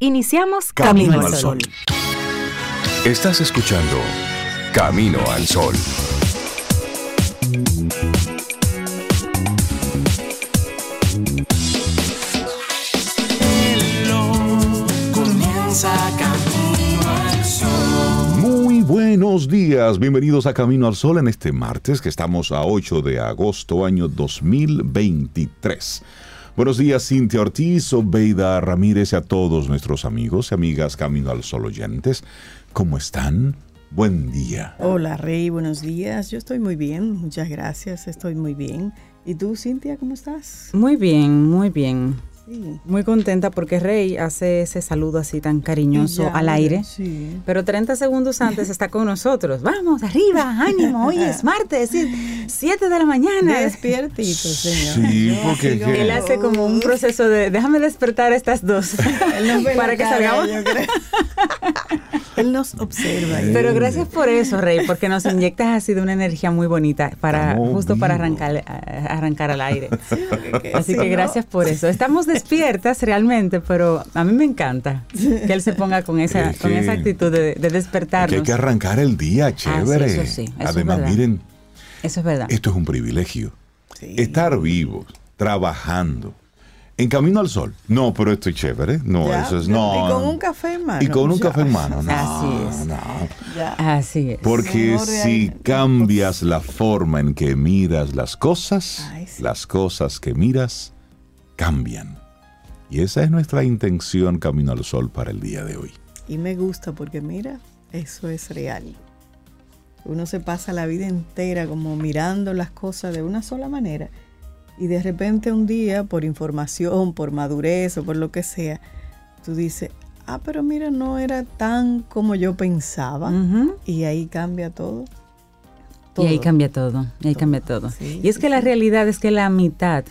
Iniciamos Camino, al Sol. Estás escuchando Camino al Sol. comienza Camino al Sol. Muy buenos días, bienvenidos a Camino al Sol en este martes que estamos a 8 de agosto año 2023. Buenos días, Cintia Ortiz, Obeida Ramírez y a todos nuestros amigos y amigas Camino al Sol oyentes. ¿Cómo están? Buen día. Hola, Rey, buenos días. Yo estoy muy bien, muchas gracias, estoy muy bien. ¿Y tú, Cintia, cómo estás? Muy bien, muy bien. Muy contenta porque Rey hace ese saludo así tan cariñoso al aire. Sí. Pero 30 segundos antes está con nosotros. Vamos, arriba, ánimo, hoy es martes, 7 de la mañana. Despiertito, señor. Sí, porque que- Él hace como un proceso de déjame despertar a estas dos Él nos ve para que salgamos. Él nos observa. Pero gracias por eso, Rey, porque nos inyectas así de una energía muy bonita para Estamos justo para arrancar, a- arrancar al aire. porque Así si que no- gracias por eso. Estamos despiertas realmente, pero a mí me encanta que él se ponga con esa, Es con que- esa actitud de, de Que despertarnos. hay que arrancar el día, chévere. eso sí, eso es Además, verdad. miren, Eso es verdad. esto es un privilegio. Sí. Estar vivos, trabajando, en camino al sol. No, pero esto es chévere. No, Ya, eso es no. Y con un café en mano. Y con un ya. café en mano. No, Así es. no. Así es. Porque si cambias la forma en que miras las cosas, Ay, sí. las cosas que miras cambian. Y esa es nuestra intención Camino al Sol para el día de hoy. Y me gusta porque mira, eso es real. Uno se pasa la vida entera como mirando las cosas de una sola manera y de repente un día, por información, por madurez o por lo que sea, tú dices, ah, pero mira, no era tan como yo pensaba y ahí cambia todo. Y ahí cambia todo, y ahí Todo. cambia todo. Sí, y es sí, que la realidad es que la mitad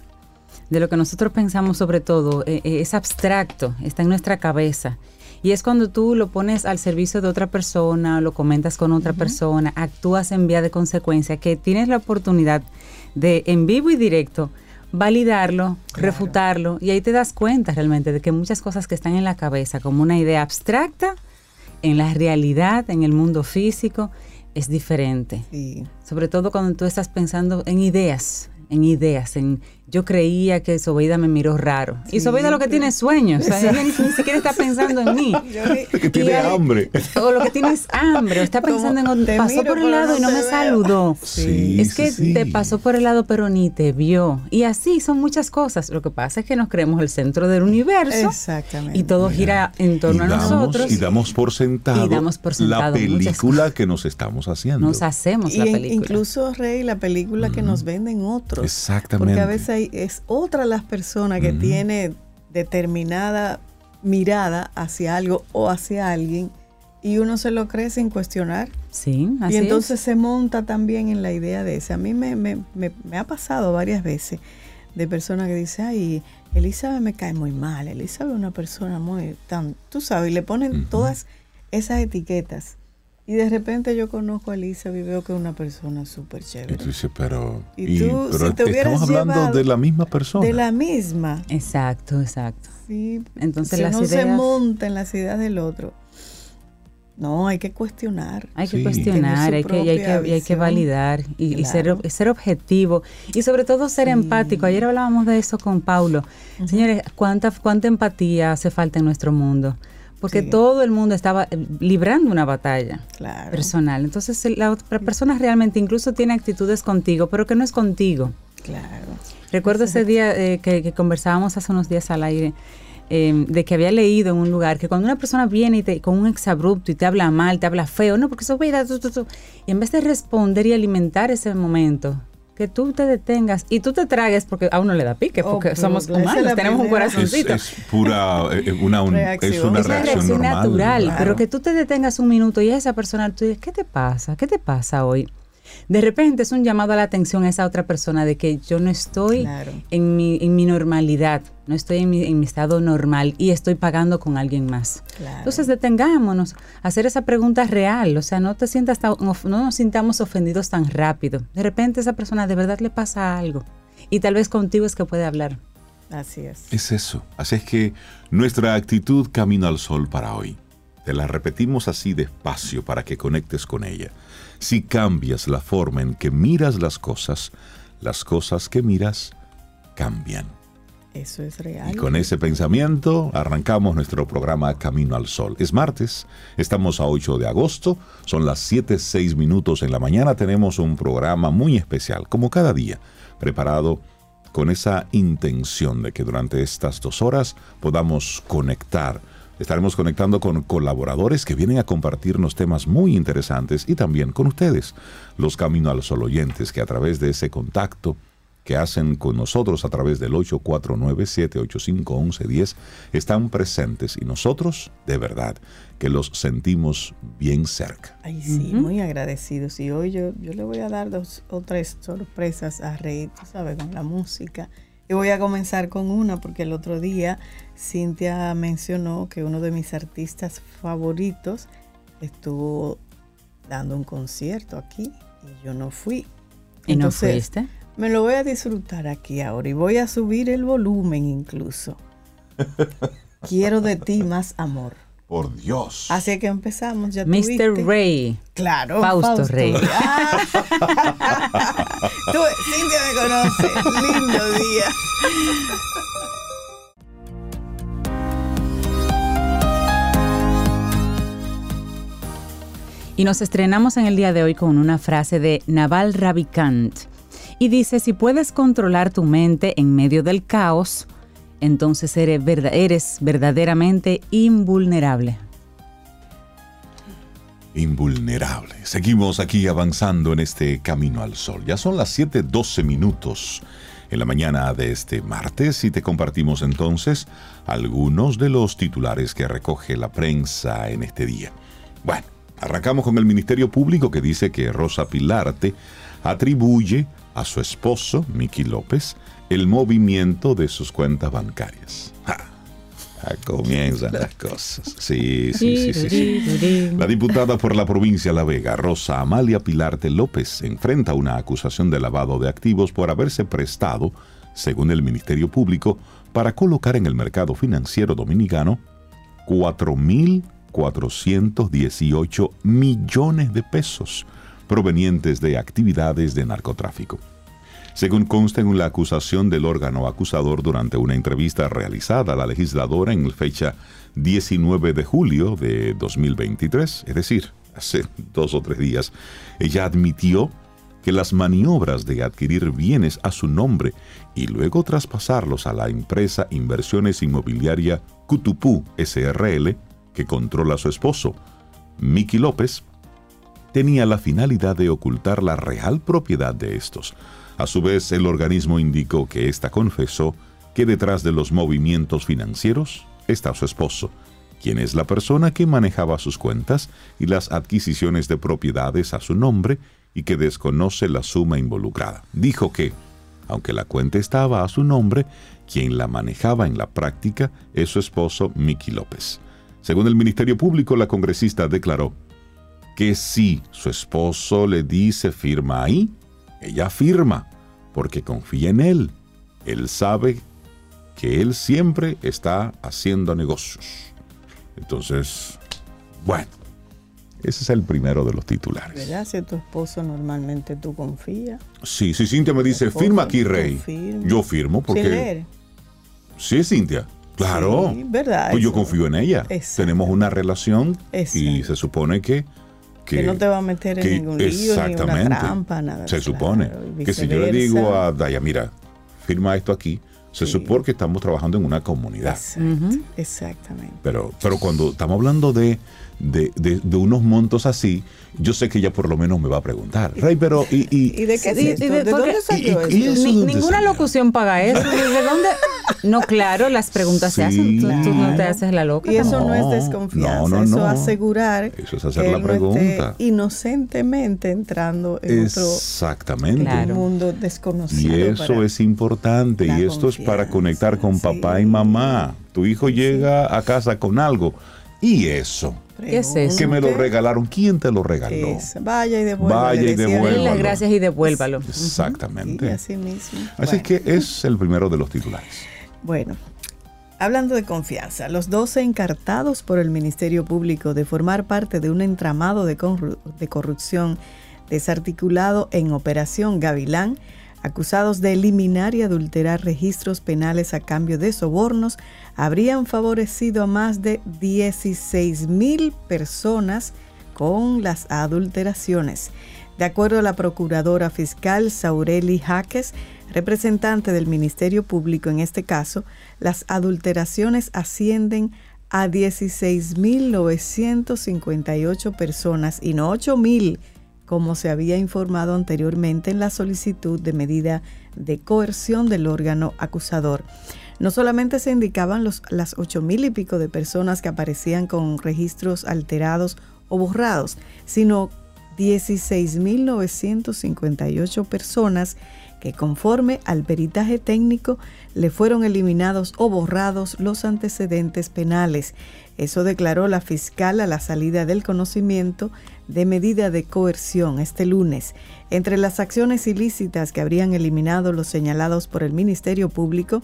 de lo que nosotros pensamos sobre todo eh, eh, es abstracto, está en nuestra cabeza. Y es cuando tú lo pones al servicio de otra persona, lo comentas con otra persona, actúas en vía de consecuencia, que tienes la oportunidad de en vivo y directo validarlo, refutarlo, y ahí te das cuenta realmente de que muchas cosas que están en la cabeza como una idea abstracta, en la realidad, en el mundo físico, es diferente. Sí. Sobre todo cuando tú estás pensando en ideas, en ideas, en yo creía que Sobeida me miró raro. y Sobeida lo que tiene es sueños, o sea, ella ni, ni siquiera está pensando en mí. Que tiene Y hambre. O lo que tiene es hambre, o está Como, pensando en pasó por el lado no y no me veo. saludó. Sí, es que sí, te pasó por el lado pero ni te vio. Y así son muchas cosas. Lo que pasa es que nos creemos el centro del universo Exactamente. y todo gira en torno a damos, nosotros. y damos por sentado, Y damos por la sentado película que nos estamos haciendo. Nos hacemos Y la película. incluso, Rey, la película que nos venden otros. Exactamente. Porque a veces es otra las personas que tiene determinada mirada hacia algo o hacia alguien y uno se lo cree sin cuestionar. Sí, así y es. entonces se monta también en la idea de ese. A mí me, me- me- me ha pasado varias veces de personas que dicen, ay, Elizabeth me cae muy mal, Elizabeth es una persona muy tan, tú sabes, y le ponen todas esas etiquetas. Y de repente yo conozco a Elizabeth y veo que es una persona súper Y chévere. tú dices, pero, Y y- tú, pero si te estamos hablando de la misma persona. De la misma. Exacto, exacto. Sí, Entonces si las uno se monta en las ideas del otro. No, hay que cuestionar. Hay que Sí. cuestionar, hay que, y hay que, y hay validar y, y ser, ser objetivo y sobre todo ser Sí. empático. Ayer hablábamos de eso con Paulo. Señores, ¿cuánta, ¿cuánta empatía hace falta en nuestro mundo? Porque Sí. todo el mundo estaba eh, librando una batalla Claro. personal. Entonces la otra persona realmente incluso tiene actitudes contigo, pero que no es contigo. Claro. Recuerdo ese día eh, que, que conversábamos hace unos días al aire, eh, de que había leído en un lugar que cuando una persona viene y te, con un exabrupto y te habla mal, te habla feo, no, porque eso vida, tú, tú, tú", y en vez de responder y alimentar ese momento, que tú te detengas y tú te tragues, porque a uno le da pique, Oh, porque pero somos humanos, tenemos un es, corazoncito. es pura, eh, una, un- es Reacción. una reacción, reacción normal. natural, Claro. pero que tú te detengas un minuto y a esa persona tú dices, ¿qué te pasa? ¿Qué te pasa hoy? De repente es un llamado a la atención a esa otra persona de que yo no estoy Claro. en, mi, en mi normalidad, no estoy en mi, en mi estado normal y estoy pagando con alguien más. Claro. Entonces detengámonos hacer esa pregunta real, o sea, no te sientas tan no nos sintamos ofendidos tan rápido. De repente esa persona de verdad le pasa algo y tal vez contigo es que puede hablar. Así es. Es eso. Así es que nuestra actitud camino al sol para hoy. Te la repetimos así despacio para que conectes con ella. Si cambias la forma en que miras las cosas, las cosas que miras cambian. Eso es real. Y con ese pensamiento arrancamos nuestro programa Camino al Sol. Es martes, estamos a 8 de agosto, son las 7, 6 minutos en la mañana, tenemos un programa muy especial, como cada día, preparado con esa intención de que durante estas dos horas podamos conectar. Estaremos conectando con colaboradores que vienen a compartirnos temas muy interesantes y también con ustedes, los Camino al Sol oyentes, que a través de ese contacto que hacen con nosotros a través del 849-785-1110 están presentes y nosotros, de verdad, que los sentimos bien cerca. Ay, sí, muy agradecidos. Y hoy yo, yo le voy a dar dos o tres sorpresas a Rey, tú sabes, con la música. Y voy a comenzar con una porque el otro día Cintia mencionó que uno de mis artistas favoritos estuvo dando un concierto aquí y yo no fui. ¿Y no Entonces, fuiste? Me lo voy a disfrutar aquí ahora y voy a subir el volumen incluso. Quiero de ti más amor. Por Dios. Así que empezamos. Ya Mr. Ray. Claro. Fausto Rey. Ah. Tú, Cintia me conoce. Lindo día. Y nos estrenamos en el día de hoy con una frase de Naval Ravikant. Y dice, si puedes controlar tu mente en medio del caos, entonces eres, verda- eres verdaderamente invulnerable. Invulnerable. Seguimos aquí avanzando en este camino al sol. Ya son las 7:12 minutos en la mañana de este martes y te compartimos entonces algunos de los titulares que recoge la prensa en este día. Bueno, arrancamos con el Ministerio Público que dice que Rosa Pilarte atribuye a su esposo, Miki López, el movimiento de sus cuentas bancarias. Ja, comienzan las cosas. Sí, sí, sí, sí. sí. La diputada por la provincia La Vega, Rosa Amalia Pilarte López, enfrenta una acusación de lavado de activos por haberse prestado, según el Ministerio Público, para colocar en el mercado financiero dominicano 4.418 millones de pesos provenientes de actividades de narcotráfico. Según consta en la acusación del órgano acusador durante una entrevista realizada a la legisladora en fecha 19 de julio de 2023, es decir, hace dos o tres días, ella admitió que las maniobras de adquirir bienes a su nombre y luego traspasarlos a la empresa Inversiones Inmobiliaria Cutupú SRL, que controla su esposo, Miki López, tenía la finalidad de ocultar la real propiedad de estos. A su vez, el organismo indicó que ésta confesó que detrás de los movimientos financieros está su esposo, quien es la persona que manejaba sus cuentas y las adquisiciones de propiedades a su nombre y que desconoce la suma involucrada. Dijo que, aunque la cuenta estaba a su nombre, quien la manejaba en la práctica es su esposo Miki López. Según el Ministerio Público, la congresista declaró que si su esposo le dice firma ahí, ella firma, porque confía en él. Él sabe que él siempre está haciendo negocios. Entonces, bueno, ese es el primero de los titulares. ¿Verdad? Si tu esposo normalmente tú confías. Sí, si Cintia me dice, firma aquí, Rey. firma. Yo firmo Sin porque... leer. Sí, Cintia. Claro. Sí, ¿verdad? Pues yo confío en ella. Exacto. Tenemos una relación y se supone que... Que no te va a meter en ningún lío, ni una exactamente. trampa, nada. Se claro, supone que si yo le digo a Daya, mira, firma esto aquí, se Sí. supone que estamos trabajando en una comunidad. Exacto, exactamente. Pero, pero cuando estamos hablando de, de, de- de unos montos así, yo sé que ella por lo menos me va a preguntar, Rey, pero ¿y, y- ¿Y de qué es Y- y esto? de- ¿De, porque- dónde salió y- y- esto? ¿Eso Ni- dónde ninguna salió? locución paga eso. ¿De dónde? No, claro, las preguntas se hacen. Tú, tú no te haces la loca. Y eso no, No, es desconfianza, no, no, eso asegurar Eso es hacer que la él no esté pregunta. inocentemente entrando en exactamente? Claro. otro mundo Y desconocido. eso para- es importante y esto es para conectar con papá y mamá. Tu hijo llega a casa con algo y eso, ¿Qué es eso? que me lo regalaron, ¿quién te lo regaló? Es- Vaya y devuelva. Vaya y devuélvalo. las gracias y devuélvalo. Exactamente. así mismo. Así Bueno. que es el primero de los titulares. Bueno, hablando de confianza, los 12 encartados por el Ministerio Público de formar parte de un entramado de, corru- de corrupción desarticulado en Operación Gavilán, acusados de eliminar y adulterar registros penales a cambio de sobornos, habrían favorecido a más de 16 mil personas con las adulteraciones. De acuerdo a la procuradora fiscal Saureli Jaques, representante del Ministerio Público en este caso, las adulteraciones ascienden a 16.958 personas y no 8.000 como se había informado anteriormente en la solicitud de medida de coerción del órgano acusador. No solamente se indicaban los, las ocho mil y pico de personas que aparecían con registros alterados o borrados, sino 16.958 personas que conforme al peritaje técnico le fueron eliminados o borrados los antecedentes penales. Eso declaró la fiscal a la salida del conocimiento de medida de coerción este lunes. Entre las acciones ilícitas que habrían eliminado los señalados por el Ministerio Público,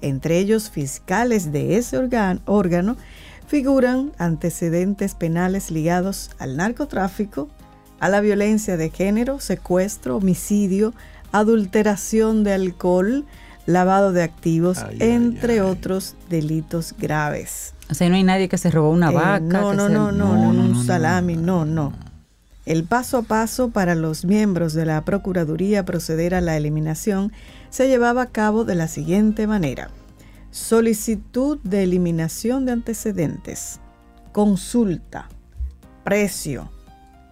entre ellos fiscales de ese órgano, figuran antecedentes penales ligados al narcotráfico, a la violencia de género, secuestro, homicidio, adulteración de alcohol, lavado de activos, Ay, entre ay. otros delitos graves. O sea, no hay nadie que se robó una Eh, vaca. no, que no, se- no, no, No, no, no, un no, no, salami, no, no, no. El paso a paso para los miembros de la Procuraduría proceder a la eliminación se llevaba a cabo de la siguiente manera. Solicitud de eliminación de antecedentes, consulta, precio,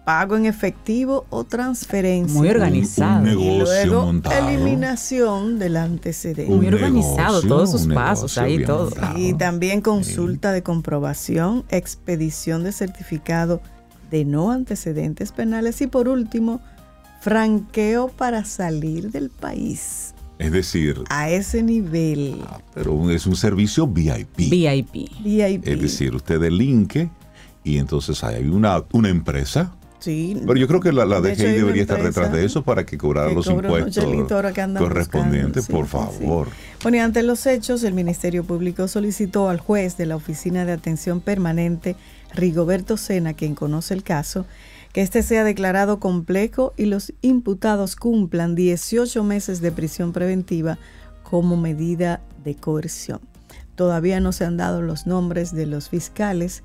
pago en efectivo o transferencia. Muy organizado. Un Y negocio luego montado. eliminación del antecedente. Muy organizado, negocio, todos sus pasos, ahí todo. montado. Y también consulta de comprobación, expedición de certificado de no antecedentes penales y por último, franqueo para salir del país. Es decir, A ese nivel. ah, pero es un servicio VIP. VIP. VIP. Es decir, usted delinque y entonces hay una, una empresa. Sí. Pero yo creo que la, la DGI debería estar detrás de eso para que cobrara que los impuestos correspondientes, por Sí, sí, favor. Bueno, y ante los hechos, el Ministerio Público solicitó al juez de la Oficina de Atención Permanente, Rigoberto Sena, quien conoce el caso, que este sea declarado complejo y los imputados cumplan 18 meses de prisión preventiva como medida de coerción. Todavía no se han dado los nombres de los fiscales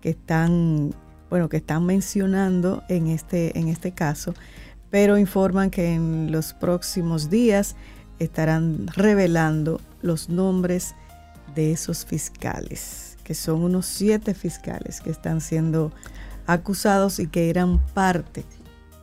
que están, bueno, que están mencionando en este, en este caso, pero informan que en los próximos días estarán revelando los nombres de esos fiscales, que son unos siete fiscales que están siendo acusados y que eran parte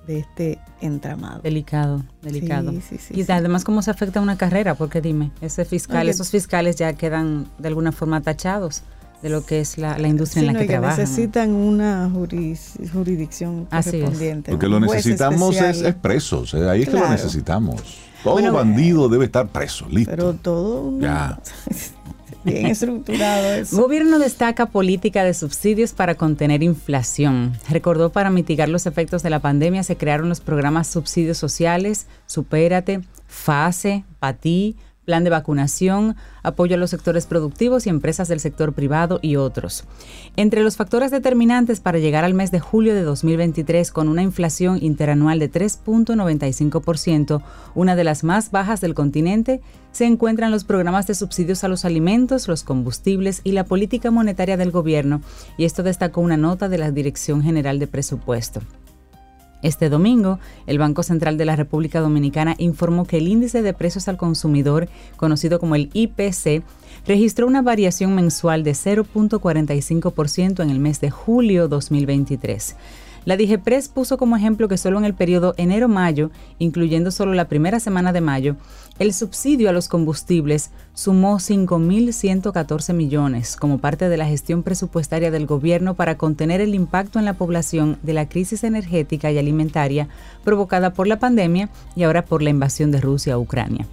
de este entramado. Delicado, delicado. Sí, sí, sí, y además, ¿cómo se afecta una carrera? Porque dime, ese fiscal, Oye. esos fiscales ya quedan de alguna forma tachados de lo que es la, la industria Sí, en la que que trabajan. necesitan una juris- jurisdicción Así es. correspondiente. Porque un lo necesitamos es, especial. es presos, eh, ahí es que lo necesitamos. Todo Bueno, bandido debe estar preso, listo. Pero todo Ya. bien estructurado eso. Gobierno destaca política de subsidios para contener inflación. Recordó para mitigar los efectos de la pandemia se crearon los programas subsidios sociales, Supérate, FASE, PATI, Plan de vacunación, apoyo a los sectores productivos y empresas del sector privado y otros. Entre los factores determinantes para llegar al mes de julio de 2023 con una inflación interanual de 3.95%, una de las más bajas del continente, se encuentran los programas de subsidios a los alimentos, los combustibles y la política monetaria del gobierno, y esto destacó una nota de la Dirección General de Presupuesto. Este domingo, el Banco Central de la República Dominicana informó que el índice de precios al consumidor, conocido como el IPC, registró una variación mensual de 0.45% en el mes de julio 2023. La DIGEPRES puso como ejemplo que solo en el periodo enero-mayo, incluyendo solo la primera semana de mayo, el subsidio a los combustibles sumó 5.114 millones como parte de la gestión presupuestaria del gobierno para contener el impacto en la población de la crisis energética y alimentaria provocada por la pandemia y ahora por la invasión de Rusia a Ucrania.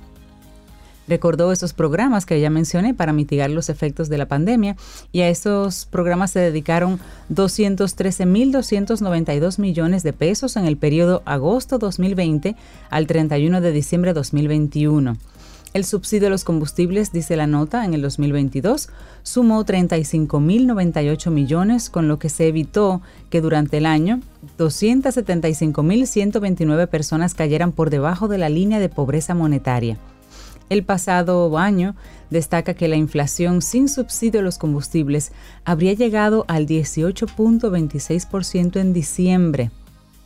Recordó esos programas que ya mencioné para mitigar los efectos de la pandemia y a esos programas se dedicaron 213.292 millones de pesos en el periodo agosto 2020 al 31 de diciembre 2021. El subsidio a los combustibles, dice la nota, en el 2022 sumó 35.098 millones, con lo que se evitó que durante el año 275.129 personas cayeran por debajo de la línea de pobreza monetaria. El pasado año destaca que la inflación sin subsidio a los combustibles habría llegado al 18.26% en diciembre,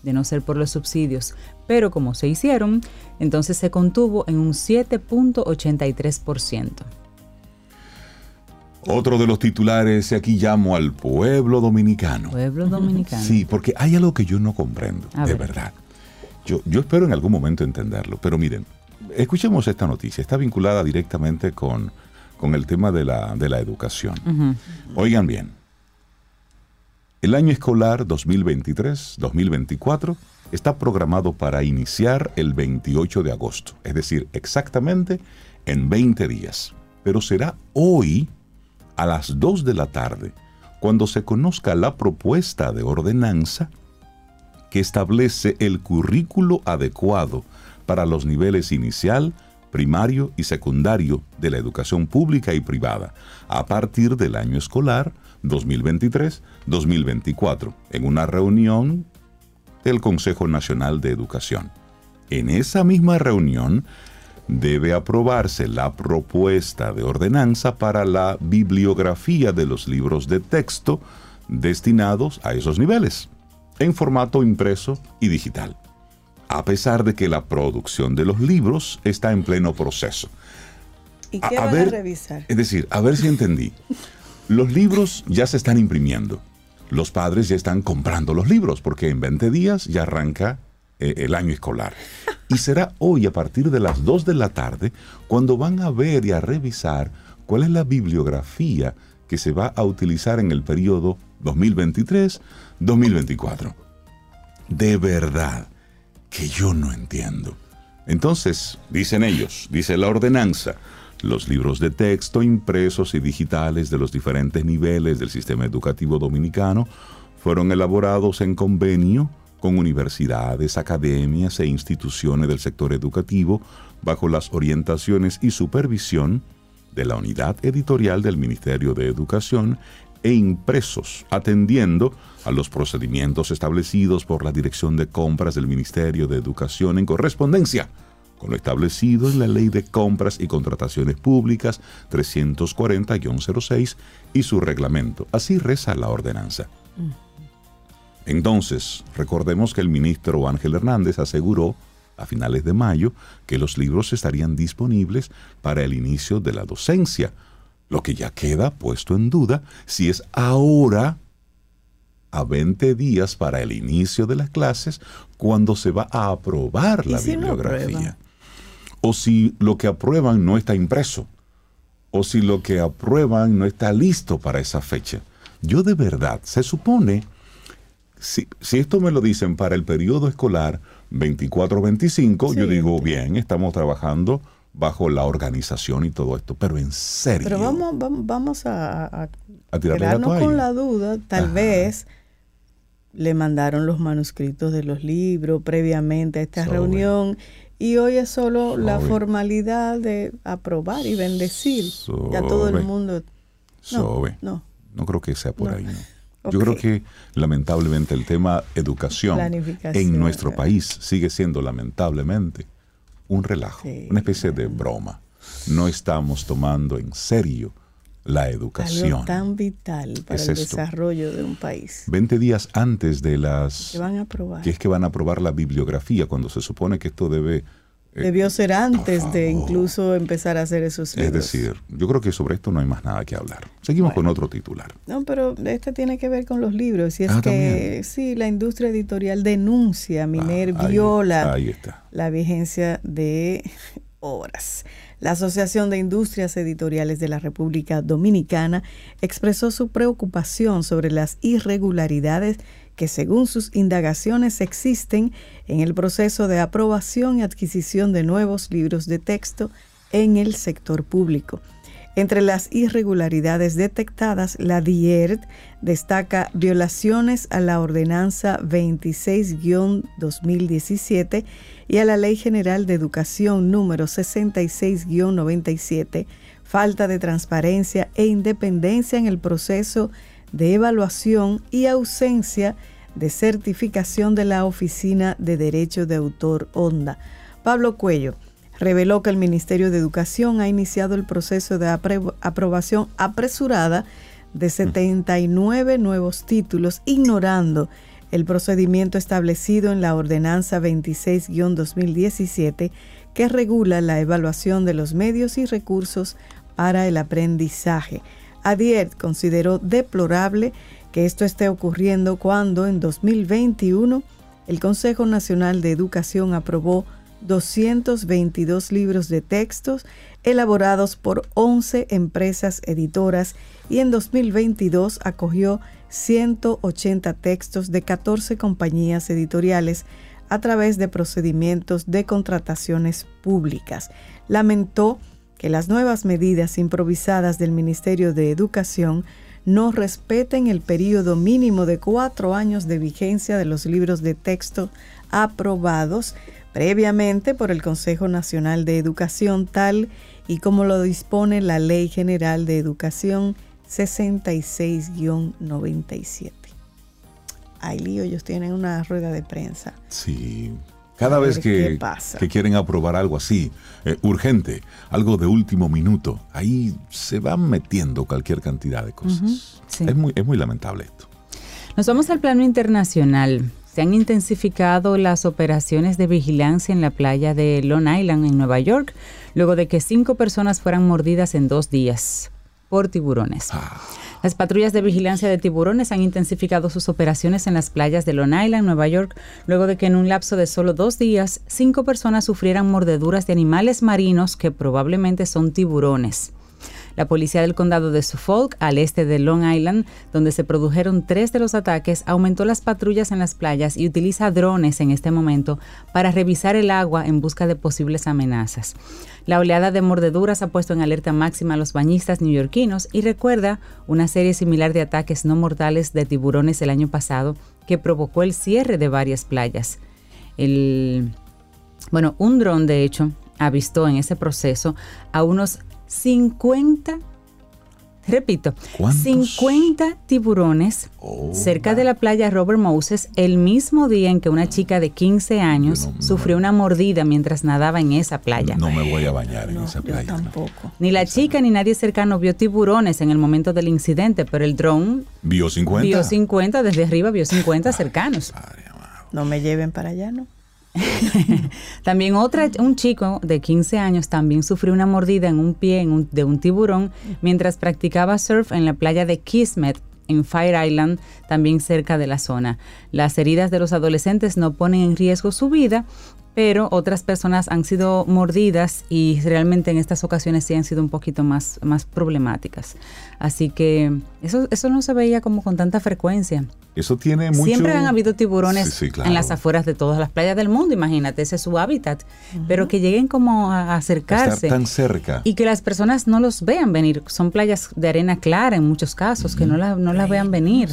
de no ser por los subsidios, pero como se hicieron, entonces se contuvo en un 7.83%. Otro de los titulares, y aquí llamo al pueblo dominicano. Pueblo dominicano. Sí, porque hay algo que yo no comprendo, A de ver. verdad. Yo, yo espero en algún momento entenderlo, pero miren, escuchemos esta noticia, está vinculada directamente con, con el tema de la, de la educación. Oigan bien, el año escolar 2023-2024 está programado para iniciar el 28 de agosto, es decir, exactamente en 20 días. Pero será hoy a las 2 de la tarde cuando se conozca la propuesta de ordenanza que establece el currículo adecuado para los niveles inicial, primario y secundario de la educación pública y privada a partir del año escolar 2023-2024 en una reunión del Consejo Nacional de Educación. En esa misma reunión debe aprobarse la propuesta de ordenanza para la bibliografía de los libros de texto destinados a esos niveles, en formato impreso y digital, a pesar de que la producción de los libros está en pleno proceso. ¿Y qué a van a ver, revisar? Es decir, a ver si entendí. Los libros ya se están imprimiendo. Los padres ya están comprando los libros porque en 20 días ya arranca eh, el año escolar. Y será hoy a partir de las 2 de la tarde cuando van a ver y a revisar cuál es la bibliografía que se va a utilizar en el periodo 2023-2024. De verdad que yo no entiendo. Entonces, dicen ellos, dice la ordenanza, los libros de texto impresos y digitales de los diferentes niveles del sistema educativo dominicano fueron elaborados en convenio con universidades, academias e instituciones del sector educativo bajo las orientaciones y supervisión de la unidad editorial del Ministerio de Educación e impresos, atendiendo a los procedimientos establecidos por la Dirección de Compras del Ministerio de Educación en correspondencia con lo establecido en la Ley de Compras y Contrataciones Públicas 340-06 y su reglamento. Así reza la ordenanza. Entonces, recordemos que el ministro Ángel Hernández aseguró a finales de mayo que los libros estarían disponibles para el inicio de la docencia, lo que ya queda puesto en duda si es ahora a 20 días para el inicio de las clases cuando se va a aprobar ¿Y la si bibliografía. o si lo que aprueban no está impreso, o si lo que aprueban no está listo para esa fecha. Yo de verdad, se supone, si, si esto me lo dicen para el periodo escolar 24-25, yo digo, bien, estamos trabajando bajo la organización y todo esto, pero en serio. Pero vamos, vamos, vamos a, a- con la duda. Tal Ajá. vez le mandaron los manuscritos de los libros previamente a esta reunión y hoy es solo la formalidad de aprobar y bendecir. Ya todo el mundo. Sobe. No, No creo que sea por No. ahí, ¿no? Yo creo que lamentablemente el tema educación en nuestro país sigue siendo lamentablemente un relajo, Sí. una especie de broma. No estamos tomando en serio la algo educación. tan vital para Es el esto. desarrollo de un país. 20 días antes de las... Que van a aprobar. que es que van a aprobar la bibliografía, cuando se supone que esto debe... eh, Debió ser antes de incluso empezar a hacer esos es libros. decir, yo creo que sobre esto no hay más nada que hablar. Seguimos Bueno. con otro titular. No, pero este tiene que ver con los libros. Y es Ah, que también. sí, la industria editorial denuncia, Miner Ah, ahí- viola Ahí está. la vigencia de obras. La Asociación de Industrias Editoriales de la República Dominicana expresó su preocupación sobre las irregularidades que según sus indagaciones existen en el proceso de aprobación y adquisición de nuevos libros de texto en el sector público. Entre las irregularidades detectadas, la DIERT destaca violaciones a la Ordenanza 26-2017 y a la Ley General de Educación número 66-97, falta de transparencia e independencia en el proceso de evaluación y ausencia de certificación de la Oficina de Derecho de Autor Honda. Pablo Cuello reveló que el Ministerio de Educación ha iniciado el proceso de aprobación apresurada de 79 nuevos títulos, ignorando el procedimiento establecido en la Ordenanza 26-2017 que regula la evaluación de los medios y recursos para el aprendizaje. Adier consideró deplorable que esto esté ocurriendo cuando en 2021 el Consejo Nacional de Educación aprobó 222 libros de textos elaborados por 11 empresas editoras y en 2022 acogió 180 textos de 14 compañías editoriales a través de procedimientos de contrataciones públicas. Lamentó que las nuevas medidas improvisadas del Ministerio de Educación no respeten el periodo mínimo de cuatro años de vigencia de los libros de texto aprobados previamente por el Consejo Nacional de Educación tal y como lo dispone la Ley General de Educación 66-97. Ay, lío, ellos tienen una rueda de prensa. Sí. Cada vez que, que, quieren aprobar algo así, eh, urgente, algo de último minuto, ahí se van metiendo cualquier cantidad de cosas. es, muy, es muy lamentable esto. Nos vamos al plano internacional. Se han intensificado las operaciones de vigilancia en la playa de Long Island, en Nueva York, luego de que cinco personas fueran mordidas en dos días por tiburones. Ah. Las patrullas de vigilancia de tiburones han intensificado sus operaciones en las playas de Long Island, Nueva York, luego de que en un lapso de solo dos días, cinco personas sufrieran mordeduras de animales marinos que probablemente son tiburones. La policía del condado de Suffolk, al este de Long Island, donde se produjeron tres de los ataques, aumentó las patrullas en las playas y utiliza drones en este momento para revisar el agua en busca de posibles amenazas. La oleada de mordeduras ha puesto en alerta máxima a los bañistas neoyorquinos y recuerda una serie similar de ataques no mortales de tiburones el año pasado que provocó el cierre de varias playas. El, bueno, un dron de hecho avistó en ese proceso a unos 50, repito, 50 tiburones oh, cerca de la playa Robert Moses el mismo día en que una chica de 15 años sufrió una mordida mientras nadaba en esa playa. No me voy a bañar en esa playa. tampoco. Ni la chica ni nadie cercano vio tiburones en el momento del incidente, pero el dron... ¿Vio 50? Vio 50, desde arriba vio 50 cercanos. no me lleven para allá, ¿no? también otra, un chico de 15 años también sufrió una mordida en un pie de un tiburón mientras practicaba surf en la playa de Kismet en Fire Island, también cerca de la zona. Las heridas de los adolescentes no ponen en riesgo su vida, pero otras personas han sido mordidas y realmente en estas ocasiones sí han sido un poquito más, más problemáticas. Así que eso, eso no se veía como con tanta frecuencia. Eso tiene mucho... Siempre han habido tiburones en las afueras de todas las playas del mundo, imagínate, ese es su hábitat. Pero que lleguen como a acercarse. tan cerca. Y que las personas no los vean venir. Son playas de arena clara en muchos casos, que no, la, no las vean venir.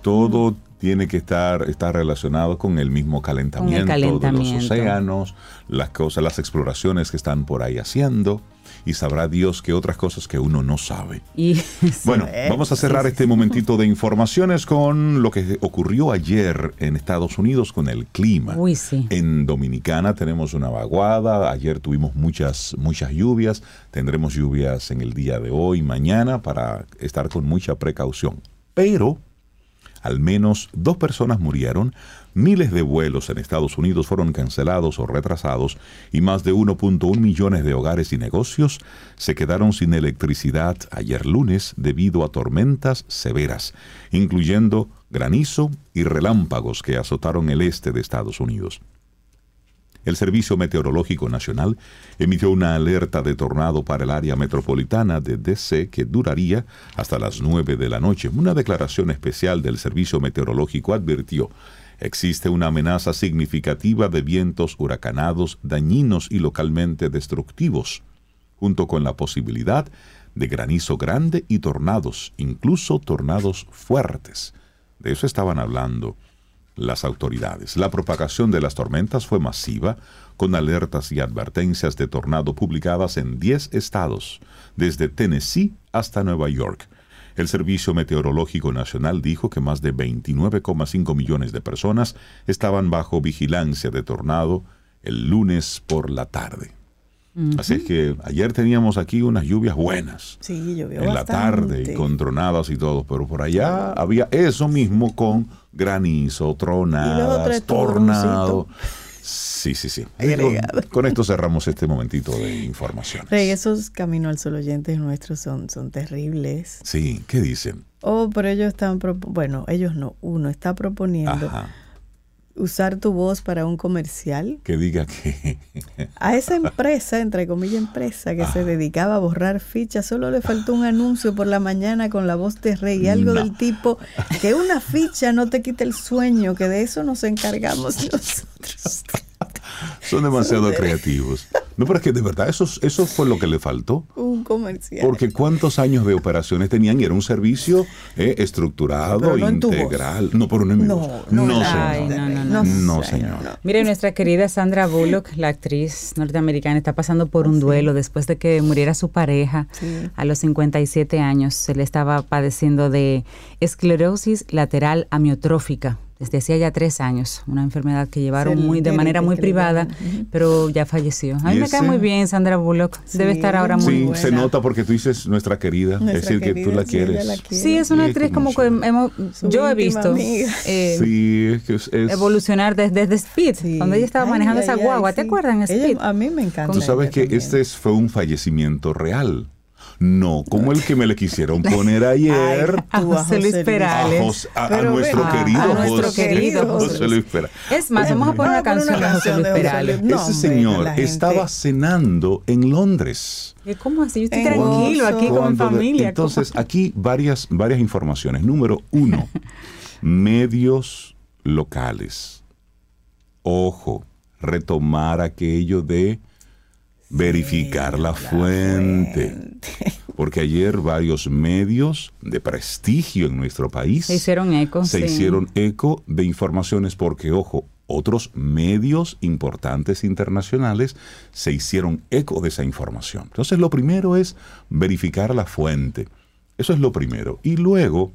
Todo tiene que estar, relacionado con el mismo calentamiento, de los océanos, las cosas, las exploraciones que están por ahí haciendo y sabrá Dios que otras cosas que uno no sabe. Y, bueno, vamos a cerrar este momentito de informaciones con lo que ocurrió ayer en Estados Unidos con el clima. Uy, sí. En Dominicana tenemos una vaguada, ayer tuvimos muchas, muchas lluvias, tendremos lluvias en el día de hoy, mañana, para estar con mucha precaución. Pero al menos dos personas murieron, miles de vuelos en Estados Unidos fueron cancelados o retrasados y más de 1.1 millones de hogares y negocios se quedaron sin electricidad ayer lunes debido a tormentas severas, incluyendo granizo y relámpagos que azotaron el este de Estados Unidos. El Servicio Meteorológico Nacional emitió una alerta de tornado para el área metropolitana de DC que duraría hasta las 9 de la noche. Una declaración especial del Servicio Meteorológico advirtió existe una amenaza significativa de vientos huracanados, dañinos y localmente destructivos, junto con la posibilidad de granizo grande y tornados, incluso tornados fuertes. De eso estaban hablando las autoridades. La propagación de las tormentas fue masiva, con alertas y advertencias de tornado publicadas en 10 estados, desde Tennessee hasta Nueva York. El Servicio Meteorológico Nacional dijo que más de 29,5 millones de personas estaban bajo vigilancia de tornado el lunes por la tarde. Así es que ayer teníamos aquí unas lluvias buenas. Sí, llovió En la tarde y bastante. con tronadas y todo, pero por allá había eso mismo con granizo, tronadas, tornado. Sí, sí, sí. Con, con esto cerramos este momentito de informaciones. Rey, esos Camino al Sol oyentes nuestros son, son terribles. Sí, ¿qué dicen? Oh, pero ellos están, bueno, ellos no, uno está proponiendo Ajá. Usar tu voz para un comercial. Que diga que... A esa empresa, entre comillas empresa, que se dedicaba a borrar fichas, solo le faltó un anuncio por la mañana con la voz de Rey, algo No. del tipo que una ficha no te quite el sueño, que de eso nos encargamos nosotros. Son demasiado creativos. No, pero es que de verdad eso, eso fue lo que le faltó. Un comercial. Porque cuántos años de operaciones tenían y era un servicio eh, estructurado, Pero no en tu voz. integral. No, por un enemigo. No, no, no, no, no, no. Señor. no. Mire, nuestra querida Sandra Bullock, la actriz norteamericana, está pasando por un duelo después de que muriera su pareja Sí. a los 57 años. Se le estaba padeciendo de esclerosis lateral amiotrófica desde hacía ya tres años, una enfermedad que llevaron el muy de manera muy privada, pero ya falleció. A mí ¿Y me cae muy bien Sandra Bullock, debe Sí, estar ahora muy Sí, buena. se nota porque tú dices nuestra querida, es Nuestra decir, que tú querida, la sí, quieres. la quiere. Sí, es una Sí, actriz como que hemos, yo he visto eh, Sí, es que es- es- evolucionar desde, desde Speed, Sí. cuando ella estaba Ay, manejando ay, esa ay, guagua, ¿te sí. acuerdas en Ella- Speed? a mí me encanta. Tú sabes que también. este es- fue un fallecimiento real. No, como el que me le quisieron poner ayer. a Tú, a José Luis José a, Perales. A- a Pero nuestro ven, querido a nuestro José, querido José Luis Perales. Es más, vamos a poner una a canción de José Luis José Perales. No, Ese señor estaba cenando en Londres. ¿Y ¿Cómo así? Yo estoy En tranquilo gozo. aquí con mi familia. entonces, aquí varias, varias informaciones. Número uno, medios locales. Ojo, retomar aquello de verificar la fuente. Porque ayer varios medios de prestigio en nuestro país Se hicieron eco. se sí. hicieron eco de informaciones porque, ojo, otros medios importantes internacionales se hicieron eco de esa información. Entonces, lo primero es verificar la fuente. Eso es lo primero. Y luego,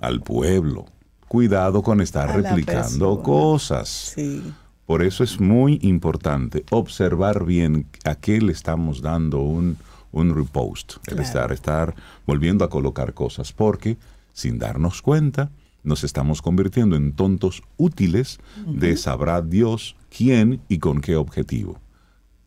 al pueblo, cuidado con estar replicando persona. cosas. Sí. Por eso es muy importante observar bien a qué le estamos dando un, un repost, el estar, estar volviendo a colocar cosas, porque sin darnos cuenta nos estamos convirtiendo en tontos útiles de sabrá Dios quién y con qué objetivo.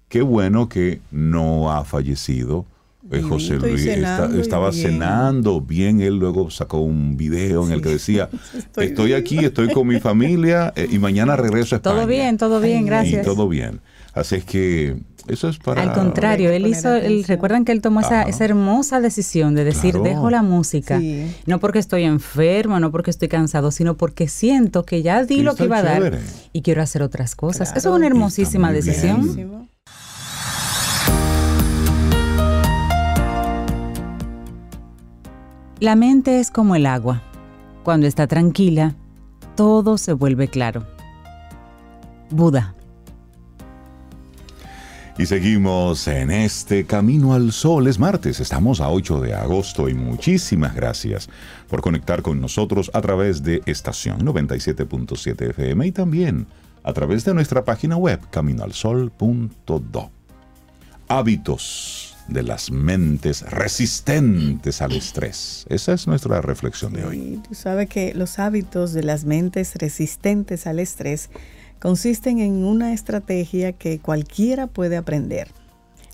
Qué bueno que no ha fallecido. Eh, José Luis cenando estaba bien. cenando bien, él luego sacó un video en el que decía, Estoy estoy, bien". aquí, estoy con mi familia eh, y mañana regreso a España. Todo bien, todo bien, gracias. Y todo bien. Así es que eso es para... Al contrario, él hizo, él, recuerdan que él tomó esa, esa hermosa decisión de decir, Claro. dejo la música, Sí. no porque estoy enfermo, no porque estoy cansado, sino porque siento que ya di Sí, lo que iba a dar chévere. y quiero hacer otras cosas. Claro. Eso es una hermosísima muy bien. La mente es como el agua. Cuando está tranquila, todo se vuelve claro. Buda. Y seguimos en este Camino al Sol. Es martes, estamos a 8 de agosto y muchísimas gracias por conectar con nosotros a través de estación 97.7 FM y también a través de nuestra página web caminoalsol.do. Hábitos de las mentes resistentes al estrés. Esa es nuestra reflexión de hoy. Y tú sabes que los hábitos de las mentes resistentes al estrés consisten en una estrategia que cualquiera puede aprender.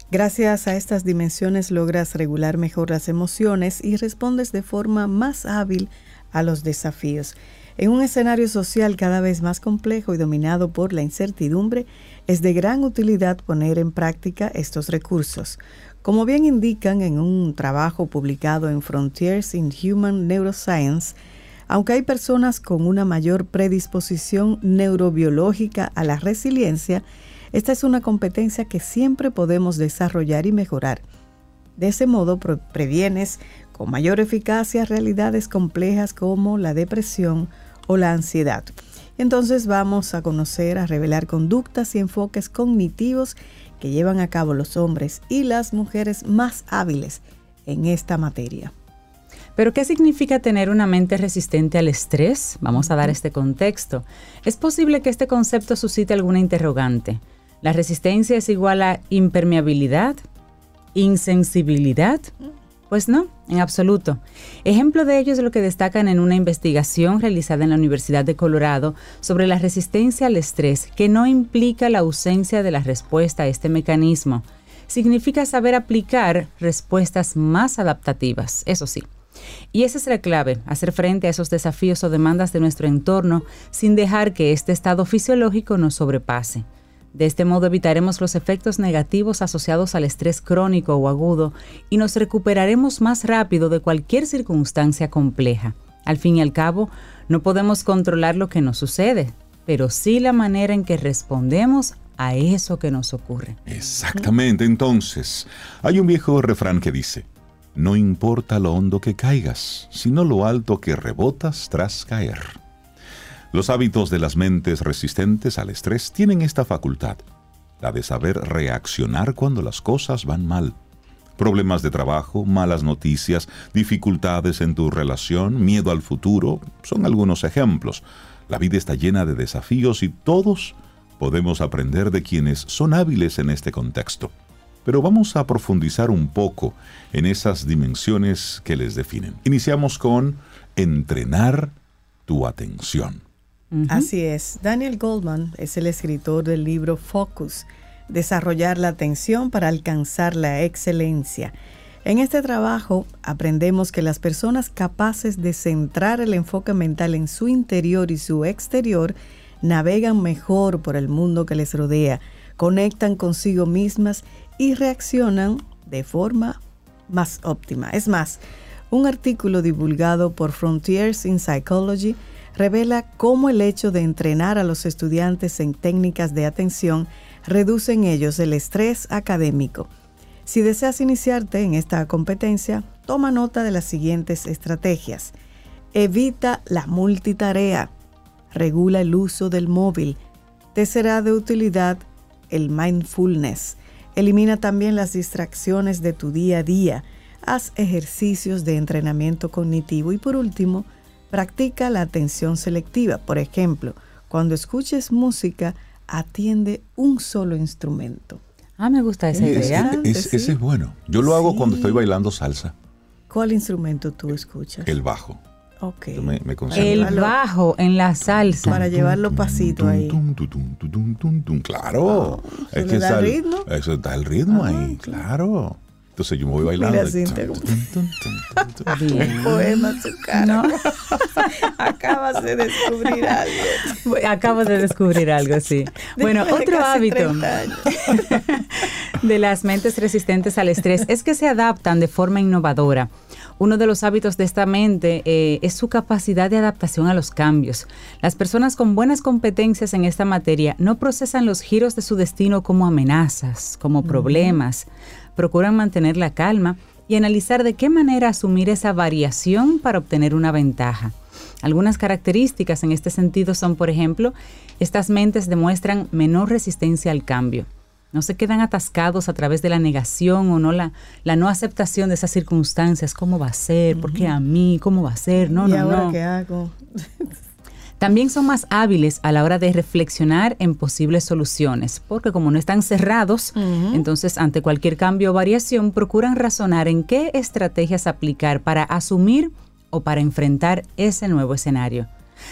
Gracias a estas dimensiones logras regular mejor las emociones y respondes de forma más hábil a los desafíos. En un escenario social cada vez más complejo y dominado por la incertidumbre, es de gran utilidad poner en práctica estos recursos. Como bien indican en un trabajo publicado en Frontiers in Human Neuroscience, aunque hay personas con una mayor predisposición neurobiológica a la resiliencia, esta es una competencia que siempre podemos desarrollar y mejorar. De ese modo pre- previenes con mayor eficacia realidades complejas como la depresión o la ansiedad. Entonces vamos a conocer, a revelar conductas y enfoques cognitivos que llevan a cabo los hombres y las mujeres más hábiles en esta materia. Pero ¿qué significa tener una mente resistente al estrés? Vamos a dar este contexto. Es posible que este concepto suscite alguna interrogante. ¿La resistencia es igual a impermeabilidad? ¿Insensibilidad? Pues no, en absoluto. Ejemplo de ello es lo que destacan en una investigación realizada en la Universidad de Colorado sobre la resistencia al estrés, que no implica la ausencia de la respuesta a este mecanismo. Significa saber aplicar respuestas más adaptativas, eso sí. Y esa es la clave, hacer frente a esos desafíos o demandas de nuestro entorno sin dejar que este estado fisiológico nos sobrepase. De este modo evitaremos los efectos negativos asociados al estrés crónico o agudo y nos recuperaremos más rápido de cualquier circunstancia compleja. Al fin y al cabo, no podemos controlar lo que nos sucede, pero sí la manera en que respondemos a eso que nos ocurre. Exactamente, entonces, hay un viejo refrán que dice, no importa lo hondo que caigas, sino lo alto que rebotas tras caer. Los hábitos de las mentes resistentes al estrés tienen esta facultad, la de saber reaccionar cuando las cosas van mal. Problemas de trabajo, malas noticias, dificultades en tu relación, miedo al futuro, son algunos ejemplos. La vida está llena de desafíos y todos podemos aprender de quienes son hábiles en este contexto. Pero vamos a profundizar un poco en esas dimensiones que les definen. Iniciamos con entrenar tu atención. Así es. Daniel Goldman es el escritor del libro Focus, Desarrollar la atención para alcanzar la excelencia. En este trabajo aprendemos que las personas capaces de centrar el enfoque mental en su interior y su exterior navegan mejor por el mundo que les rodea, conectan consigo mismas y reaccionan de forma más óptima. Es más, un artículo divulgado por Frontiers in Psychology revela cómo el hecho de entrenar a los estudiantes en técnicas de atención reduce en ellos el estrés académico. Si deseas iniciarte en esta competencia, toma nota de las siguientes estrategias. Evita la multitarea. Regula el uso del móvil. Te será de utilidad el mindfulness. Elimina también las distracciones de tu día a día. Haz ejercicios de entrenamiento cognitivo y por último, practica la atención selectiva. Por ejemplo, cuando escuches música, atiende un solo instrumento. Ah, me gusta esa Es- idea. Es- sí. ese es bueno. Yo lo hago cuando estoy bailando salsa, ¿Cuál instrumento tú escuchas? el bajo. ok. Yo me, me. El bajo en la salsa. Para llevarlo pasito ahí. Claro. ¿eso le da está el- ritmo? Eso da el ritmo ahí, claro. Entonces yo me voy bailando. Mira, Cintia, tum, cómo- tum, tum, tum, tum, tum. Bien. Poema su cara. No. Acabas de descubrir algo. Acabo de descubrir algo, sí. Bueno, Después de otro hábito 30 años. de las mentes resistentes al estrés es que se adaptan de forma innovadora. Uno de los hábitos de esta mente eh, es su capacidad de adaptación a los cambios. Las personas con buenas competencias en esta materia no procesan los giros de su destino como amenazas, como problemas. Procuran mantener la calma y analizar de qué manera asumir esa variación para obtener una ventaja. Algunas características en este sentido son, por ejemplo, estas mentes demuestran menor resistencia al cambio. No se quedan atascados a través de la negación o no la, la no aceptación de esas circunstancias. ¿Cómo va a ser? ¿Por qué a mí? ¿Cómo va a ser? No, ¿Y no, ahora no. qué hago? También son más hábiles a la hora de reflexionar en posibles soluciones, porque como no están cerrados, entonces ante cualquier cambio o variación procuran razonar en qué estrategias aplicar para asumir o para enfrentar ese nuevo escenario.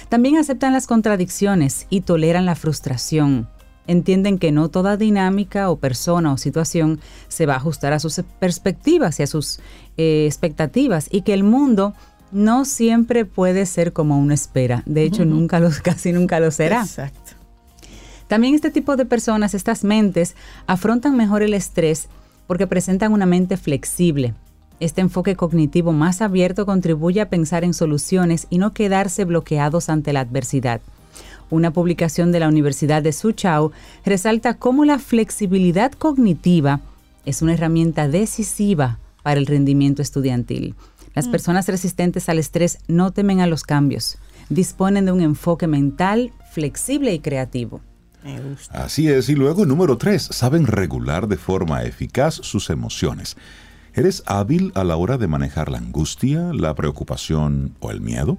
También aceptan las contradicciones y toleran la frustración. Entienden que no toda dinámica o persona o situación se va a ajustar a sus perspectivas y a sus eh, expectativas y que el mundo no siempre puede ser como uno espera. De hecho, nunca lo, casi nunca lo será. Exacto. También este tipo de personas, estas mentes, afrontan mejor el estrés porque presentan una mente flexible. Este enfoque cognitivo más abierto contribuye a pensar en soluciones y no quedarse bloqueados ante la adversidad. Una publicación de la Universidad de Soochow resalta cómo la flexibilidad cognitiva es una herramienta decisiva para el rendimiento estudiantil. Las personas resistentes al estrés no temen a los cambios, disponen de un enfoque mental flexible y creativo. Me gusta. Así es. Y luego, número tres, saben regular de forma eficaz sus emociones. ¿Eres hábil a la hora de manejar la angustia, la preocupación o el miedo?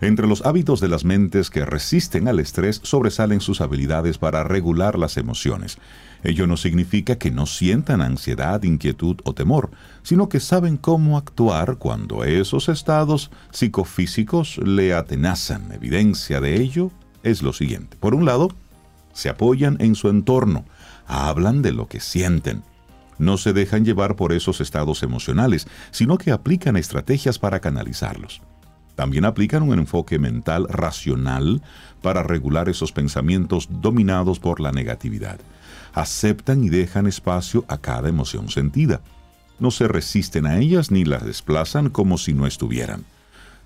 Entre los hábitos de las mentes que resisten al estrés sobresalen sus habilidades para regular las emociones. Ello no significa que no sientan ansiedad, inquietud o temor, sino que saben cómo actuar cuando esos estados psicofísicos le atenazan. Evidencia de ello es lo siguiente. Por un lado, se apoyan en su entorno, hablan de lo que sienten. No se dejan llevar por esos estados emocionales, sino que aplican estrategias para canalizarlos. También aplican un enfoque mental racional para regular esos pensamientos dominados por la negatividad. Aceptan y dejan espacio a cada emoción sentida. No se resisten a ellas ni las desplazan como si no estuvieran.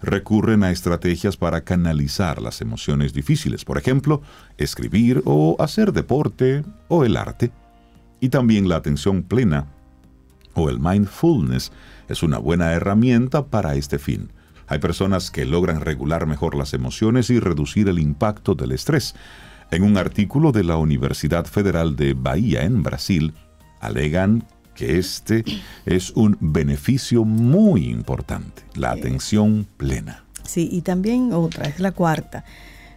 Recurren a estrategias para canalizar las emociones difíciles, por ejemplo, escribir o hacer deporte o el arte. Y también la atención plena o el mindfulness es una buena herramienta para este fin. Hay personas que logran regular mejor las emociones y reducir el impacto del estrés. En un artículo de la Universidad Federal de Bahía en Brasil, alegan que este es un beneficio muy importante, la atención plena. Sí, y también otra, es la cuarta.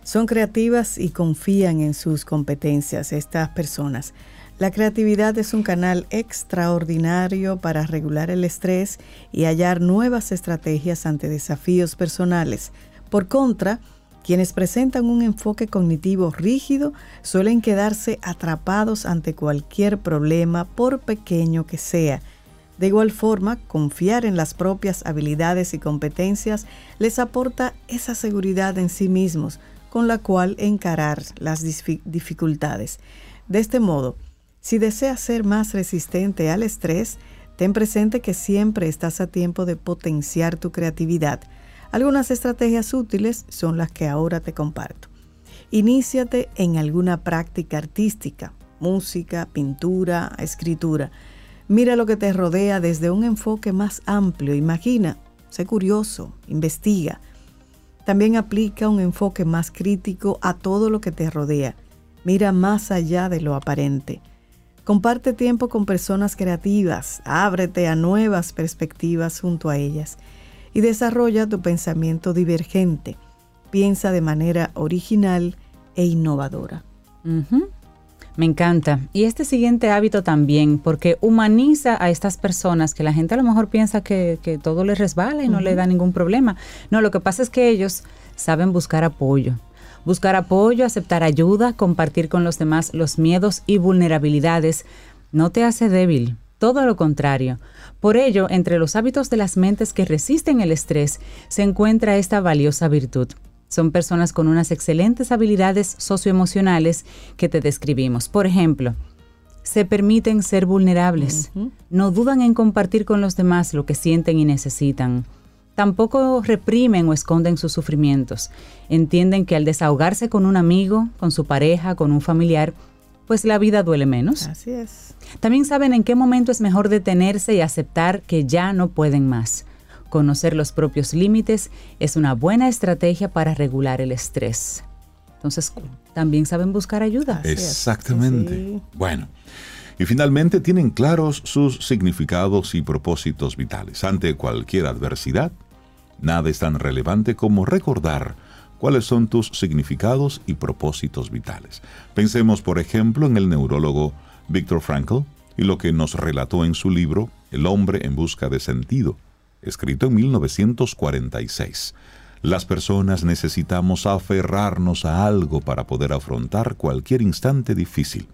Son creativas y confían en sus competencias estas personas. La creatividad es un canal extraordinario para regular el estrés y hallar nuevas estrategias ante desafíos personales. Por contra, quienes presentan un enfoque cognitivo rígido suelen quedarse atrapados ante cualquier problema, por pequeño que sea. De igual forma, confiar en las propias habilidades y competencias les aporta esa seguridad en sí mismos, con la cual encarar las dif- dificultades. De este modo, si deseas ser más resistente al estrés, ten presente que siempre estás a tiempo de potenciar tu creatividad. Algunas estrategias útiles son las que ahora te comparto. Iníciate en alguna práctica artística, música, pintura, escritura. Mira lo que te rodea desde un enfoque más amplio. Imagina, sé curioso, investiga. También aplica un enfoque más crítico a todo lo que te rodea. Mira más allá de lo aparente. Comparte tiempo con personas creativas, ábrete a nuevas perspectivas junto a ellas y desarrolla tu pensamiento divergente. Piensa de manera original e innovadora. Me encanta. Y este siguiente hábito también, porque humaniza a estas personas que la gente a lo mejor piensa que, que todo les resbala y no le da ningún problema. No, lo que pasa es que ellos saben buscar apoyo. Buscar apoyo, aceptar ayuda, compartir con los demás los miedos y vulnerabilidades no te hace débil, todo lo contrario. Por ello, entre los hábitos de las mentes que resisten el estrés se encuentra esta valiosa virtud. Son personas con unas excelentes habilidades socioemocionales que te describimos. Por ejemplo, se permiten ser vulnerables, no dudan en compartir con los demás lo que sienten y necesitan. Tampoco reprimen o esconden sus sufrimientos. Entienden que al desahogarse con un amigo, con su pareja, con un familiar, pues la vida duele menos. Así es. También saben en qué momento es mejor detenerse y aceptar que ya no pueden más. Conocer los propios límites es una buena estrategia para regular el estrés. Entonces, también saben buscar ayuda. Así es. Exactamente. Sí. Bueno, y finalmente tienen claros sus significados y propósitos vitales. Ante cualquier adversidad, nada es tan relevante como recordar cuáles son tus significados y propósitos vitales. Pensemos, por ejemplo, en el neurólogo Viktor Frankl y lo que nos relató en su libro El hombre en busca de sentido, escrito en 1946. Las personas necesitamos aferrarnos a algo para poder afrontar cualquier instante difícil.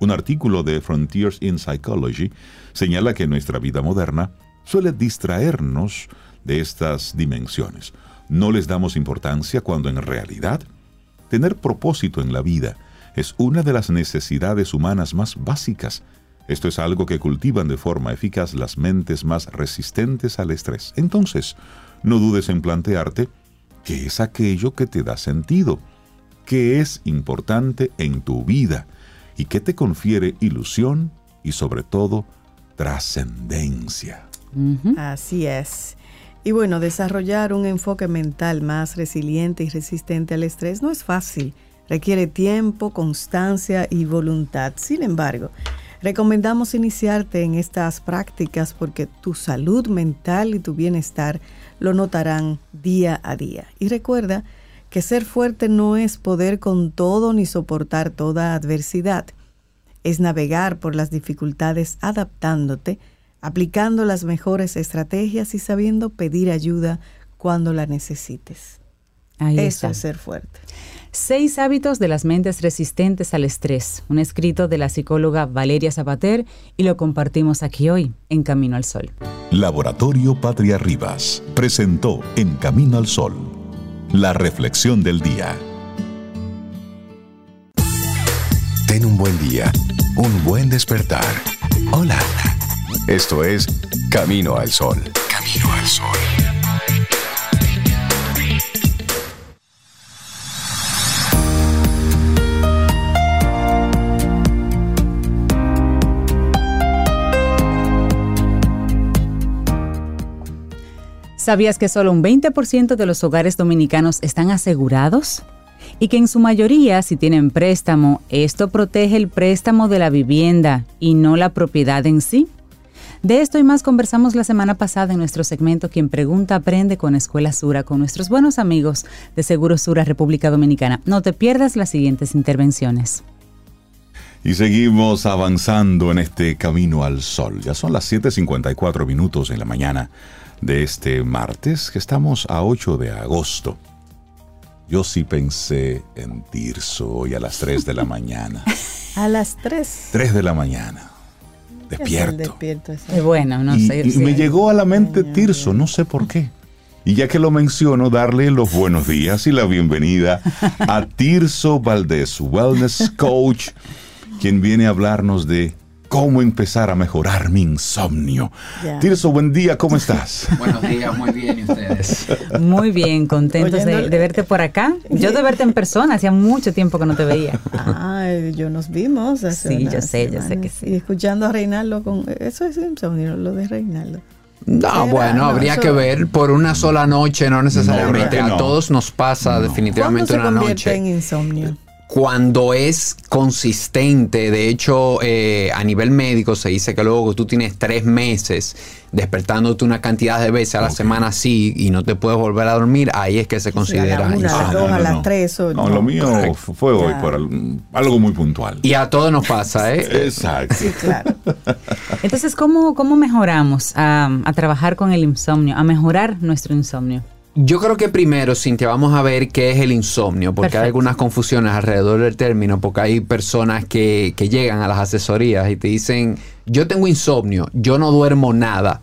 Un artículo de Frontiers in Psychology señala que nuestra vida moderna suele distraernos de estas dimensiones. No les damos importancia cuando en realidad tener propósito en la vida es una de las necesidades humanas más básicas. Esto es algo que cultivan de forma eficaz las mentes más resistentes al estrés. Entonces, no dudes en plantearte qué es aquello que te da sentido, qué es importante en tu vida y qué te confiere ilusión y sobre todo trascendencia. Así es. Y bueno, desarrollar un enfoque mental más resiliente y resistente al estrés no es fácil. Requiere tiempo, constancia y voluntad. Sin embargo, recomendamos iniciarte en estas prácticas porque tu salud mental y tu bienestar lo notarán día a día. Y recuerda que ser fuerte no es poder con todo ni soportar toda adversidad. Es navegar por las dificultades adaptándote, aplicando las mejores estrategias y sabiendo pedir ayuda cuando la necesites. Ahí Eso está. es ser fuerte. Seis hábitos de las mentes resistentes al estrés, un escrito de la psicóloga Valeria Zapater y lo compartimos aquí hoy en Camino al Sol. Laboratorio Patria Rivas presentó En Camino al Sol, la reflexión del día. Ten un buen día, un buen despertar. Hola. Esto es Camino al Sol. Camino al Sol. ¿Sabías que solo un 20% de los hogares dominicanos están asegurados? Y que en su mayoría, si tienen préstamo, esto protege el préstamo de la vivienda y no la propiedad en sí. De esto y más conversamos la semana pasada en nuestro segmento Quien Pregunta Aprende con Escuela Sura con nuestros buenos amigos de Seguro Sura República Dominicana. No te pierdas las siguientes intervenciones. Y seguimos avanzando en este camino al sol. Ya son las 7.54 minutos en la mañana de este martes, que estamos a 8 de agosto. Yo sí pensé en Tirso hoy a las 3 de la mañana. A las 3. 3 de la mañana. Despierto. Eh, bueno, no y, sé. y sí. me llegó a la mente Ay, Tirso, no sé por qué. Y ya que lo menciono, darle los buenos días y la bienvenida a Tirso Valdés, Wellness Coach, quien viene a hablarnos de cómo empezar a mejorar mi insomnio. Ya. Tirso, buen día, ¿cómo estás? Buenos días, muy bien, ¿y ustedes? Muy bien, contentos de, de verte por acá. Yo de verte en persona, hacía mucho tiempo que no te veía. Ah, yo nos vimos hace Sí, yo sé, yo sé semanas. que sí. Y escuchando a Reinaldo con... Eso es insomnio, lo de Reinaldo. No, Era, bueno, no, habría eso- que ver por una sola noche, no necesariamente. No, ¿verdad que A no? todos nos pasa ¿Cuándo definitivamente se una convierte noche. en insomnio? Cuando es consistente, de hecho, eh, a nivel médico se dice que luego tú tienes tres meses despertándote una cantidad de veces a la semana así y no te puedes volver a dormir, ahí es que se a considera la una, a las dos, a las tres, o- No, no. lo mío Correcto. fue hoy Ya. por al- algo muy puntual. Y a todos nos pasa, ¿eh? Exacto. Sí, claro. Entonces, ¿cómo, cómo mejoramos a, a trabajar con el insomnio, a mejorar nuestro insomnio? Yo creo que primero, Cintia, vamos a ver qué es el insomnio, porque Perfecto. hay algunas confusiones alrededor del término, porque hay personas que, que llegan a las asesorías y te dicen, yo tengo insomnio, yo no duermo nada.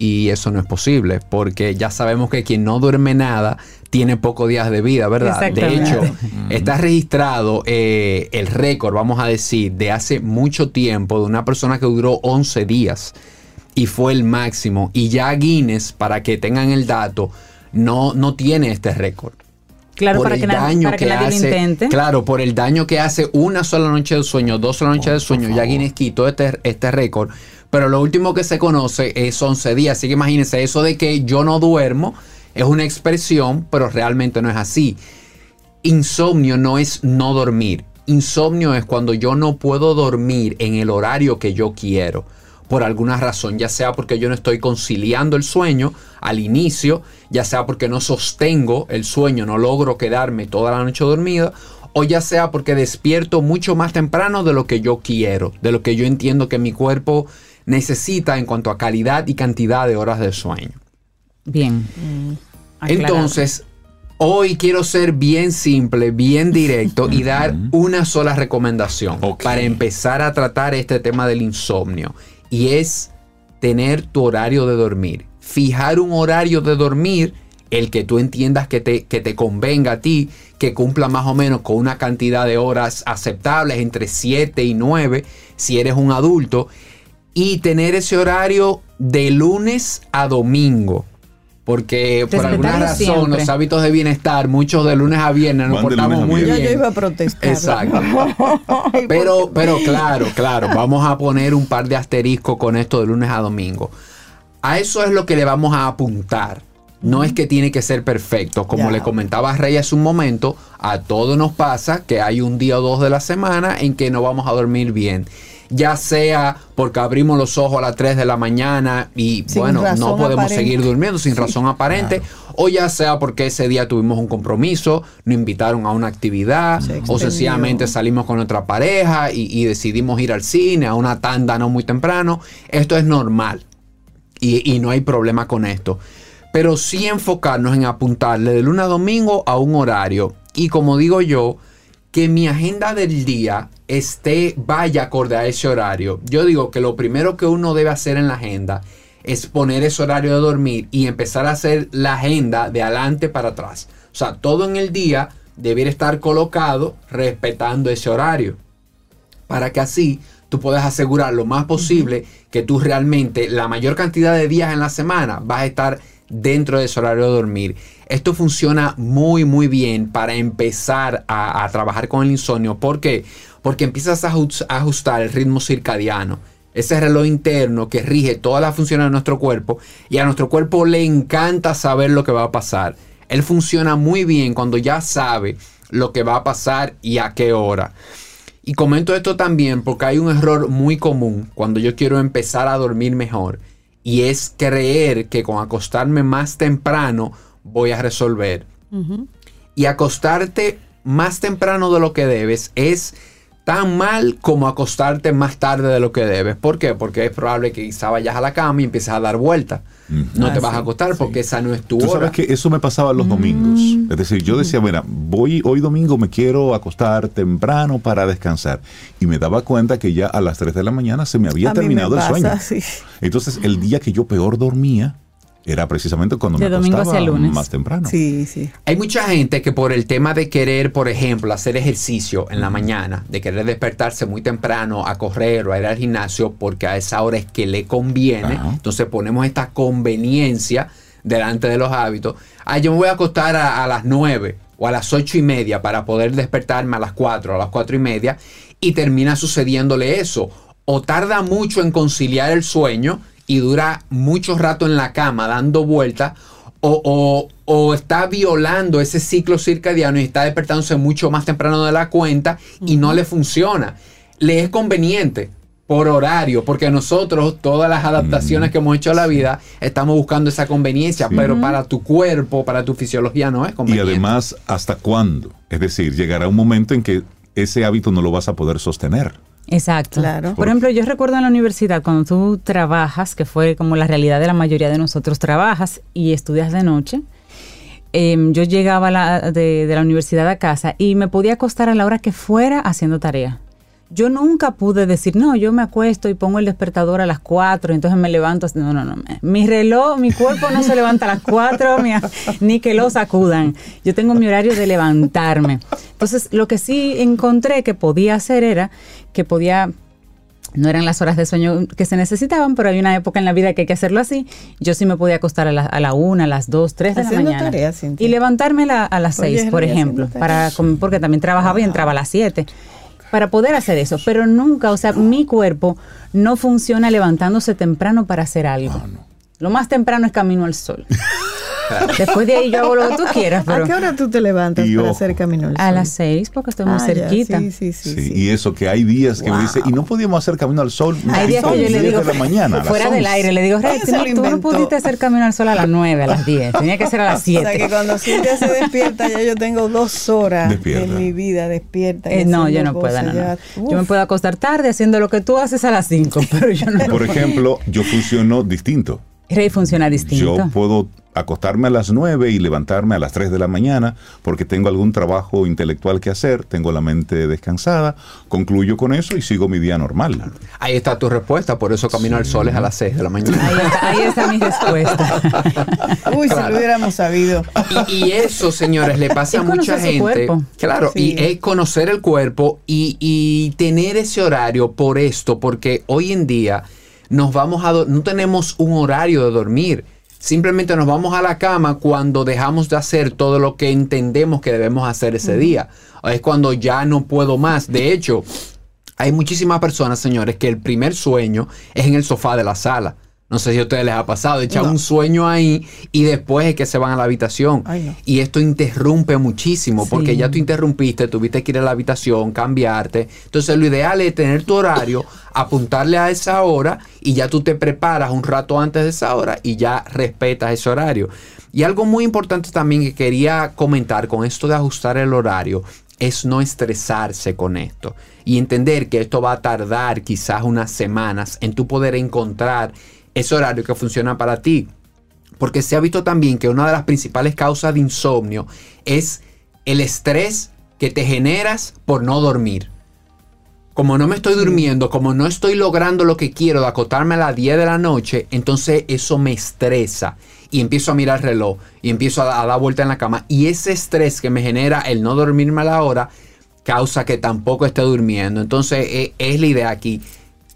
Y eso no es posible, porque ya sabemos que quien no duerme nada tiene pocos días de vida, ¿verdad? De hecho, está registrado eh, el récord, vamos a decir, de hace mucho tiempo de una persona que duró 11 días y fue el máximo. Y ya Guinness, para que tengan el dato, no, no tiene este récord. Claro, Por para el que, daño para que nadie lo hace- intente. Claro, por el daño que hace una sola noche de sueño, dos sola noches Oh, de sueño, ya. Guinness quitó este, este récord. Pero lo último que se conoce es 11 días. Así que imagínense, eso de que yo no duermo es una expresión, pero realmente no es así. Insomnio no es no dormir. Insomnio es cuando yo no puedo dormir en el horario que yo quiero. Por alguna razón, ya sea porque yo no estoy conciliando el sueño al inicio, ya sea porque no sostengo el sueño, no logro quedarme toda la noche dormida, o ya sea porque despierto mucho más temprano de lo que yo quiero, de lo que yo entiendo que mi cuerpo necesita en cuanto a calidad y cantidad de horas de sueño. Bien. Aclarado. Entonces, hoy quiero ser bien simple, bien directo y dar una sola recomendación para empezar a tratar este tema del insomnio. Y es tener tu horario de dormir. Fijar un horario de dormir, el que tú entiendas que te, que te convenga a ti, que cumpla más o menos con una cantidad de horas aceptables, entre 7 y 9, si eres un adulto. Y tener ese horario de lunes a domingo Porque por alguna razón siempre. los hábitos de bienestar, muchos de lunes a viernes nos Van portamos a muy bien. yo iba a protestar. Exacto. Pero, pero claro, claro, vamos a poner un par de asteriscos con esto de lunes a domingo. A eso es lo que le vamos a apuntar. No es que tiene que ser perfecto. Como Ya. le comentaba Rey hace un momento, a todos nos pasa que hay un día o dos de la semana en que no vamos a dormir bien. Ya sea porque abrimos los ojos a las 3 de la mañana y Sin bueno, no podemos aparente. seguir durmiendo sin razón aparente. O ya sea porque ese día tuvimos un compromiso, nos invitaron a una actividad, Se o sencillamente salimos con nuestra pareja y, y decidimos ir al cine, a una tanda no muy temprano. Esto es normal y, y no hay problema con esto. Pero sí enfocarnos en apuntarle de lunes a domingo a un horario. Y como digo yo, que mi agenda del día esté, vaya acorde a ese horario. Yo digo que lo primero que uno debe hacer en la agenda es poner ese horario de dormir y empezar a hacer la agenda de adelante para atrás. O sea, todo en el día debiera estar colocado respetando ese horario para que así tú puedas asegurar lo más posible que tú realmente la mayor cantidad de días en la semana vas a estar dentro de ese horario de dormir. Esto funciona muy muy bien para empezar a, a trabajar con el insomnio. ¿Por qué? Porque empiezas a ajustar el ritmo circadiano. Ese reloj interno que rige todas las funciones de nuestro cuerpo y a nuestro cuerpo le encanta saber lo que va a pasar. Él funciona muy bien cuando ya sabe lo que va a pasar y a qué hora. Y comento esto también porque hay un error muy común cuando yo quiero empezar a dormir mejor. Y es creer que con acostarme más temprano voy a resolver. Y acostarte más temprano de lo que debes es tan mal como acostarte más tarde de lo que debes. ¿Por qué? Porque es probable que quizá vayas a la cama y empieces a dar vueltas. No Ah, te vas sí, a acostar porque esa no es tu Tú hora. sabes que eso me pasaba los domingos. Es decir, yo decía, mira, voy hoy domingo me quiero acostar temprano para descansar. Y me daba cuenta que ya a las 3 de la mañana se me había A mí me terminado el pasa, sueño. sí. Entonces, el día que yo peor dormía era precisamente cuando De me domingo acostaba hacia lunes. más temprano. Sí, sí. Hay mucha gente que por el tema de querer, por ejemplo, hacer ejercicio en la mañana, de querer despertarse muy temprano a correr o a ir al gimnasio, porque a esa hora es que le conviene, Ajá. entonces ponemos esta conveniencia delante de los hábitos. Ah, yo me voy a acostar a, a las 9 o a las ocho y media para poder despertarme a las 4, a las cuatro y media, y termina sucediéndole eso. O tarda mucho en conciliar el sueño y dura mucho rato en la cama dando vueltas, o, o- o está violando ese ciclo circadiano y está despertándose mucho más temprano de la cuenta y no le funciona. Le es conveniente por horario, porque nosotros, todas las adaptaciones que hemos hecho a la vida, estamos buscando esa conveniencia, Sí. pero para tu cuerpo, para tu fisiología no es Y conveniente. además, ¿hasta cuándo? Es decir, llegará un momento en que ese hábito no lo vas a poder sostener. Exacto. Claro. Por ejemplo, yo recuerdo en la universidad cuando tú trabajas, que fue como la realidad de la mayoría de nosotros, trabajas y estudias de noche. em, yo llegaba la- de, de la universidad a casa y me podía acostar a la hora que fuera haciendo tarea. Yo nunca pude decir, no, yo me acuesto y pongo el despertador a las 4, entonces me levanto. No, no, no. Mi reloj, mi cuerpo no se levanta a las 4, mi- ni que lo sacudan. Yo tengo mi horario de levantarme. Entonces, lo que sí encontré que podía hacer era que podía no eran las horas de sueño que se necesitaban, pero hay una época en la vida que hay que hacerlo así. Yo sí me podía acostar a la, a la una, a las dos, tres de la mañana. y levantarme la- a las Oye, seis, por ejemplo, para porque también trabajaba y entraba a las siete. Para poder hacer eso, pero nunca, o sea, mi cuerpo no funciona levantándose temprano para hacer algo. Lo más temprano es camino al sol. Después de ahí yo hago lo que tú quieras, pero ¿A qué hora tú te levantas Y para ojo. hacer camino al a sol? las seis porque estoy muy Ah, ya, cerquita. Sí, sí, sí. Sí, sí. Y eso que hay días que me dice, y no podíamos hacer camino al sol. Hay días que yo le 10 digo, de la mañana, a fuera del 11. aire, le digo, Rey, tú, no- tú pudiste hacer camino al sol a las 9, a las 10, tenía que ser a las O sea 7. que cuando Cintia se despierta, ya yo tengo dos horas Despierta. en mi vida despierta. Eh, no, yo no puedo, no, no. Yo me puedo acostar tarde haciendo lo que tú haces a las 5, pero yo no. Por ejemplo, yo funciono distinto. Rey funciona distinto. Yo puedo acostarme a las 9 y levantarme a las 3 de la mañana porque tengo algún trabajo intelectual que hacer, tengo la mente descansada, concluyo con eso y sigo mi día normal. Ahí está tu respuesta, por eso Camino al Sol es a las 6 de la mañana. Ahí está, ahí está mi respuesta. Uy, si lo hubiéramos sabido. Y, y eso, señores, le pasa a mucha gente. cuerpo. Claro, Sí. y es conocer el cuerpo y, y tener ese horario por esto, porque hoy en día nos vamos a no tenemos un horario de dormir. Simplemente nos vamos a la cama cuando dejamos de hacer todo lo que entendemos que debemos hacer ese día. Es cuando ya no puedo más. De hecho, hay muchísimas personas, señores, que el primer sueño es en el sofá de la sala. No sé si a ustedes les ha pasado, echan No. un sueño ahí y después es que se van a la habitación. Ay, no. Y esto interrumpe muchísimo porque ya tú interrumpiste, tuviste que ir a la habitación, cambiarte. Entonces lo ideal es tener tu horario, apuntarle a esa hora y ya tú te preparas un rato antes de esa hora y ya respetas ese horario. Y algo muy importante también que quería comentar con esto de ajustar el horario es no estresarse con esto y entender que esto va a tardar quizás unas semanas en tu poder encontrar ese horario que funciona para ti. Porque se ha visto también que una de las principales causas de insomnio es el estrés que te generas por no dormir. Como no me estoy durmiendo, como no estoy logrando lo que quiero de acotarme a las 10 de la noche, entonces eso me estresa. Y empiezo a mirar el reloj y empiezo a, a dar vuelta en la cama. Y ese estrés que me genera el no dormirme a la hora causa que tampoco esté durmiendo. Entonces e- es la idea aquí.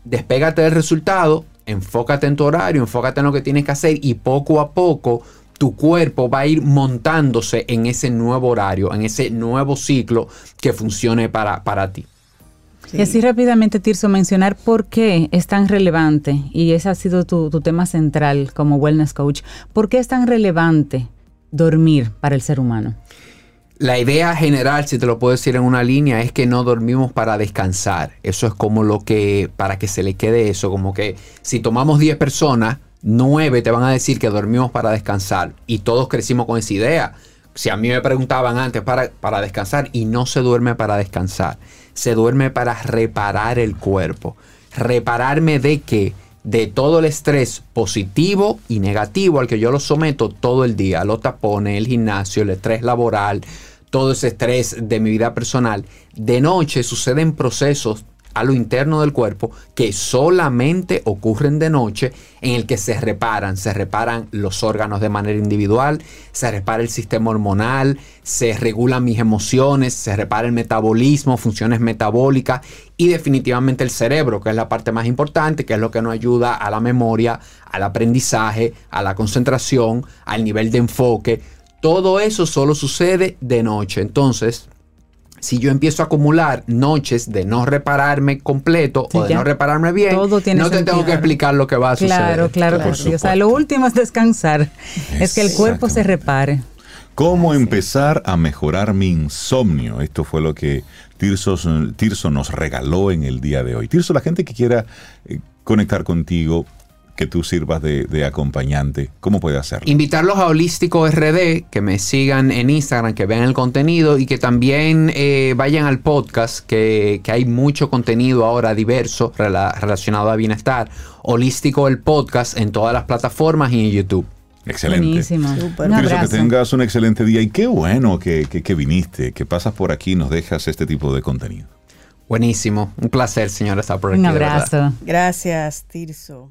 Despégate del resultado, enfócate en tu horario, enfócate en lo que tienes que hacer y poco a poco tu cuerpo va a ir montándose en ese nuevo horario, en ese nuevo ciclo que funcione para, para ti. Sí. Y así rápidamente, Tirso, mencionar por qué es tan relevante, y ese ha sido tu, tu tema central como wellness coach, ¿por qué es tan relevante dormir para el ser humano? La idea general, si te lo puedo decir en una línea, es que no dormimos para descansar. Eso es como lo que, para que se le quede eso, como que si tomamos 10 personas, 9 te van a decir que dormimos para descansar. Y todos crecimos con esa idea. Si a mí me preguntaban antes para, para descansar, y no se duerme para descansar, se duerme para reparar el cuerpo. ¿Repararme de qué? De todo el estrés positivo y negativo al que yo lo someto todo el día. Los tapones, el gimnasio, el estrés laboral, todo ese estrés de mi vida personal. De noche suceden procesos a lo interno del cuerpo que solamente ocurren de noche en el que se reparan, se reparan los órganos de manera individual, se repara el sistema hormonal, se regulan mis emociones, se repara el metabolismo, funciones metabólicas y definitivamente el cerebro, que es la parte más importante, que es lo que nos ayuda a la memoria, al aprendizaje, a la concentración, al nivel de enfoque. Todo eso solo sucede de noche. Entonces, si yo empiezo a acumular noches de no repararme completo Sí, o de ya. no repararme bien, Todo tiene no te tengo que explicar lo que va a suceder. Claro, claro, sí. O sea, lo último es descansar, es que el cuerpo se repare. ¿Cómo empezar a mejorar mi insomnio? Esto fue lo que Tirso, Tirso nos regaló en el día de hoy. Tirso, la gente que quiera eh, conectar contigo, que tú sirvas de, de acompañante, ¿cómo puede hacerlo? Invitarlos a Holístico RD, que me sigan en Instagram, que vean el contenido y que también eh, vayan al podcast, que, que hay mucho contenido ahora diverso rela- relacionado a bienestar. Holístico el podcast en todas las plataformas y en YouTube. Excelente. Buenísimo. Tirso, que tengas un excelente día y qué bueno que, que- que viniste, que pasas por aquí y nos dejas este tipo de contenido. Buenísimo. Un placer, señora, estar por aquí. Un abrazo. Gracias, Tirso.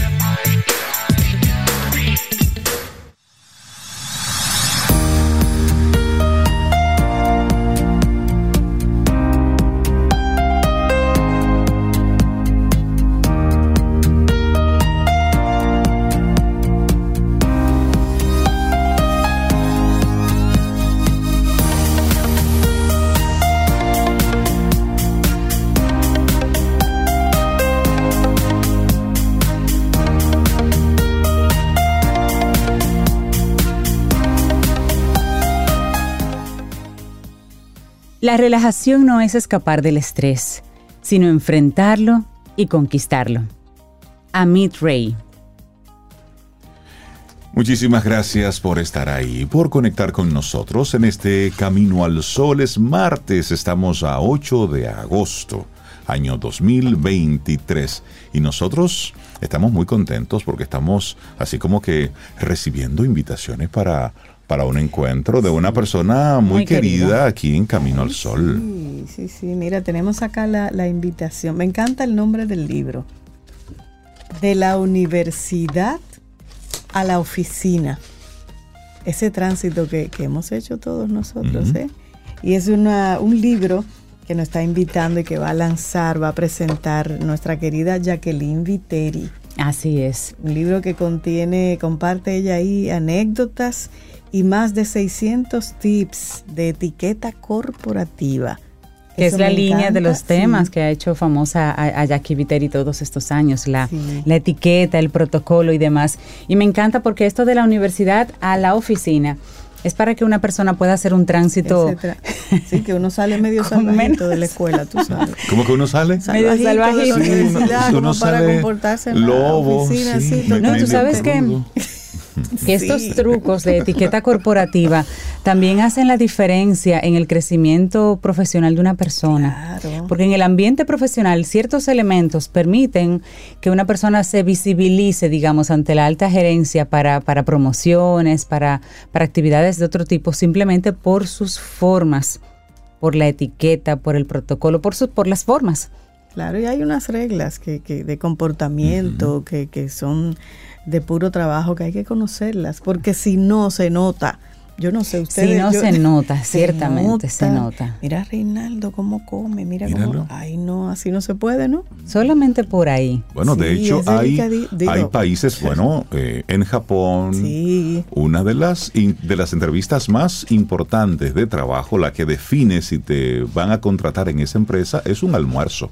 La relajación no es escapar del estrés, sino enfrentarlo y conquistarlo. Amit Ray. Muchísimas gracias por estar ahí, por conectar con nosotros en este Camino al Sol. Es martes, estamos a 8 de agosto, año 2023. Y nosotros estamos muy contentos porque estamos así como que recibiendo invitaciones para, para un encuentro de una persona muy, Muy querida, querida. aquí en Camino al Sol. Sí, sí, sí. Mira, tenemos acá la, la invitación. Me encanta el nombre del libro. De la universidad a la oficina. Ese tránsito que, que hemos hecho todos nosotros. ¿eh? Y es una, un libro que nos está invitando y que va a lanzar, va a presentar nuestra querida Jacqueline Viteri. Así es. Un libro que contiene, comparte ella ahí anécdotas y más de 600 tips de etiqueta corporativa. Que Eso es la me línea de encanta, los temas sí. que ha hecho famosa a, a Jackie Viteri todos estos años, la, Sí. la etiqueta, el protocolo y demás. Y me encanta porque esto de la universidad a la oficina es para que una persona pueda hacer un tránsito. Sí, que uno sale medio salvajito menos- de la escuela, tú sabes. ¿Cómo que uno sale? Medio Salvajito de la salvajito. Sí, uno- uno como para sale comportarse en la lobo, oficina, sí, así, No, tú sabes que- que estos trucos de etiqueta corporativa también hacen la diferencia en el crecimiento profesional de una persona. Claro. Porque en el ambiente profesional ciertos elementos permiten que una persona se visibilice, digamos, ante la alta gerencia para, para promociones, para, para actividades de otro tipo, simplemente por sus formas, por la etiqueta, por el protocolo, por, sus por las formas. Claro, y hay unas reglas que, que de comportamiento que, que son de puro trabajo que hay que conocerlas, porque si no se nota, yo no sé, ustedes... Si no yo- se nota, ciertamente se nota. Mira a Reinaldo cómo come, mira Míralo. cómo... Ay, no, así no se puede, ¿no? Solamente por ahí. Bueno, de hecho, hay, digo- hay países, bueno, eh, en Japón, Sí. una de las, in- de las entrevistas más importantes de trabajo, la que define si te van a contratar en esa empresa, es un almuerzo.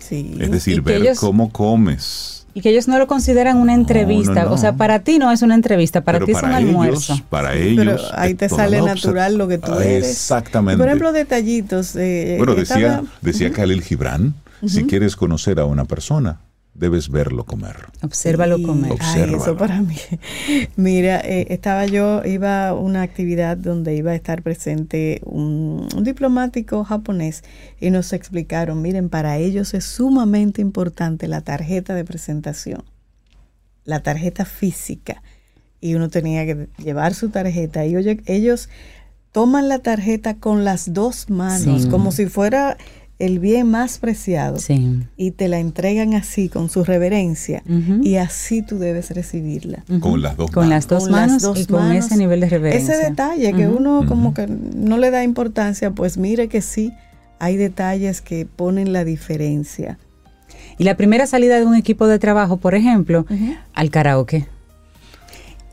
Sí. Es decir, ver ellos- cómo comes. Y que ellos no lo consideran una entrevista. no, no. O sea, para ti no es una entrevista, para Pero ti es un almuerzo. Ellos, para Sí, ellos. pero ahí te sale natural lo que tú Ah, eres. Exactamente. Y, por ejemplo, detallitos. eh, bueno, estaba- decía, decía Khalil Gibran, si quieres conocer a una persona, debes verlo comer. Obsérvalo Sí. comer. Ay, Obsérvalo. eso para mí. Mira, eh, estaba yo, iba a una actividad donde iba a estar presente un, un diplomático japonés y nos explicaron, miren, para ellos es sumamente importante la tarjeta de presentación, la tarjeta física. Y uno tenía que llevar su tarjeta y oye, ellos toman la tarjeta con las dos manos, Sí. como si fuera el bien más preciado Sí. y te la entregan así con su reverencia y así tú debes recibirla. Con las dos Con manos. las dos Con las manos dos y con manos. ese nivel de reverencia. Ese detalle que uno como que no le da importancia, pues mire que sí, hay detalles que ponen la diferencia. Y la primera salida de un equipo de trabajo, por ejemplo, al karaoke.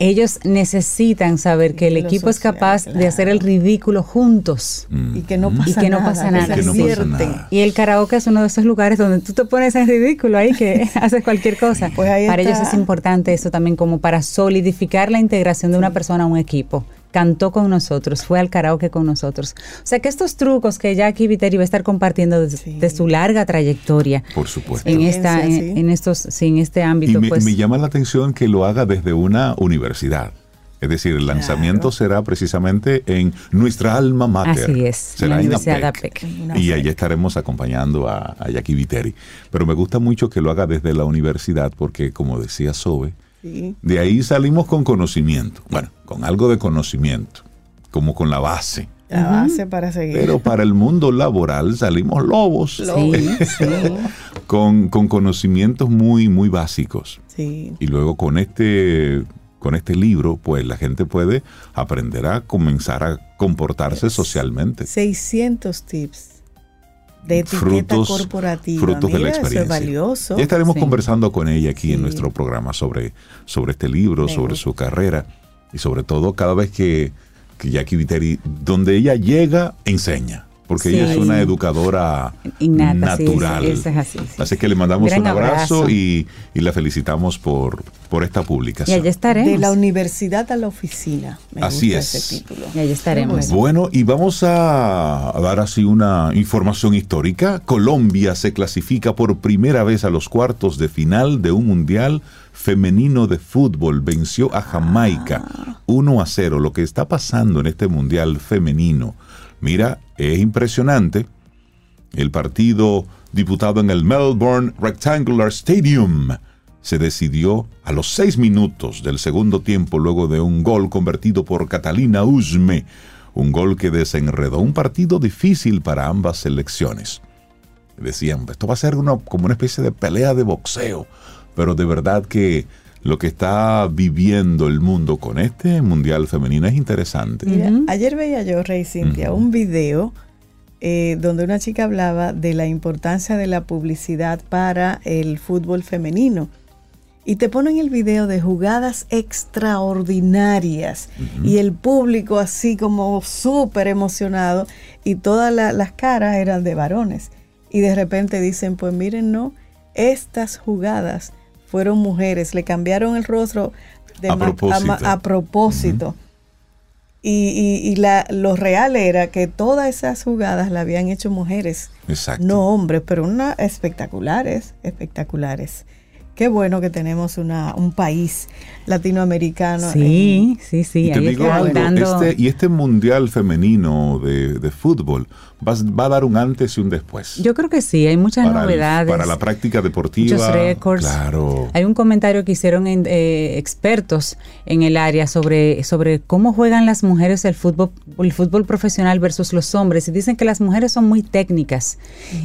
Ellos necesitan saber que el lo equipo es capaz de hacer el ridículo juntos. Mm. Y que no pasa Y que no nada, pasa nada. se Que no pasa divierten. nada. Y el karaoke es uno de esos lugares donde tú te pones en ridículo ahí que haces cualquier cosa. Pues para está. ellos es importante eso también como para solidificar la integración de una persona a un equipo. Cantó con nosotros, fue al karaoke con nosotros. O sea que estos trucos que Jackie Viteri va a estar compartiendo de, Sí. de su larga trayectoria Por supuesto. en esta, en, Experiencia, sí. en estos, sí, en este Y ámbito, me, pues. me llama la atención que lo haga desde una universidad. Es decir, el lanzamiento Claro. será precisamente en nuestra alma mater. Así es, Será en la APEC. Y allí estaremos acompañando a, a Jackie Viteri. Pero me gusta mucho que lo haga desde la universidad porque, como decía Sobe, Sí. de ahí salimos con conocimiento. Bueno, con algo de conocimiento, como con la base. La base para seguir. Pero para el mundo laboral salimos lobos. Sí, sí. Con, con conocimientos muy, muy básicos. sí. Y luego con este, con este libro, pues la gente puede aprender a comenzar a comportarse socialmente. 600 tips de etiqueta Frutos- corporativa. frutos de la Mira, Eso experiencia. es valioso. Ya estaremos Sí. conversando con ella aquí en nuestro programa sobre, sobre este libro, Me sobre gusta. su carrera y sobre todo cada vez que, que Jackie Viteri, donde ella llega, enseña. Porque ella es una educadora Innata, natural. es así, sí. Así que le mandamos Gran un abrazo, abrazo. Y, y la felicitamos por, por esta Y publicación. allí estaremos. De la universidad a la oficina. Me Así gusta es. ese título. Y allí estaremos. Bueno, y vamos a dar así una información histórica. Colombia se clasifica por primera vez a los cuartos de final de un mundial femenino de fútbol. Venció a Jamaica 1 a 0. Lo que está pasando en este mundial femenino, mira, es impresionante. El partido disputado en el Melbourne Rectangular Stadium se decidió a los seis minutos del segundo tiempo luego de un gol convertido por Catalina Usme, un gol que desenredó un partido difícil para ambas selecciones. Decían, esto va a ser como una especie de pelea de boxeo, pero de verdad que lo que está viviendo el mundo con este mundial femenino es interesante. Mira, ayer veía yo, Rey Cintia, un video eh, donde una chica hablaba de la importancia de la publicidad para el fútbol femenino. Y te ponen el video de jugadas extraordinarias y el público así como súper emocionado y todas la- las caras eran de varones. Y de repente dicen, pues miren, no, estas jugadas fueron mujeres, le cambiaron el rostro de A propósito. ma- a propósito. Y, y- y la, lo real era que todas esas jugadas la habían hecho mujeres, Exacto. no hombres, pero una espectaculares, espectaculares. Qué bueno que tenemos una, un país latinoamericano. Sí, sí, sí. y te ahí digo algo, este, y este mundial femenino de, de fútbol va, va a dar un antes y un después. Yo creo que sí, hay muchas para, el- novedades. para la práctica deportiva. Muchos récords. Claro. Hay un comentario que hicieron en- eh, expertos en el área sobre, sobre cómo juegan las mujeres el fútbol, el fútbol profesional versus los hombres. Y dicen que las mujeres son muy técnicas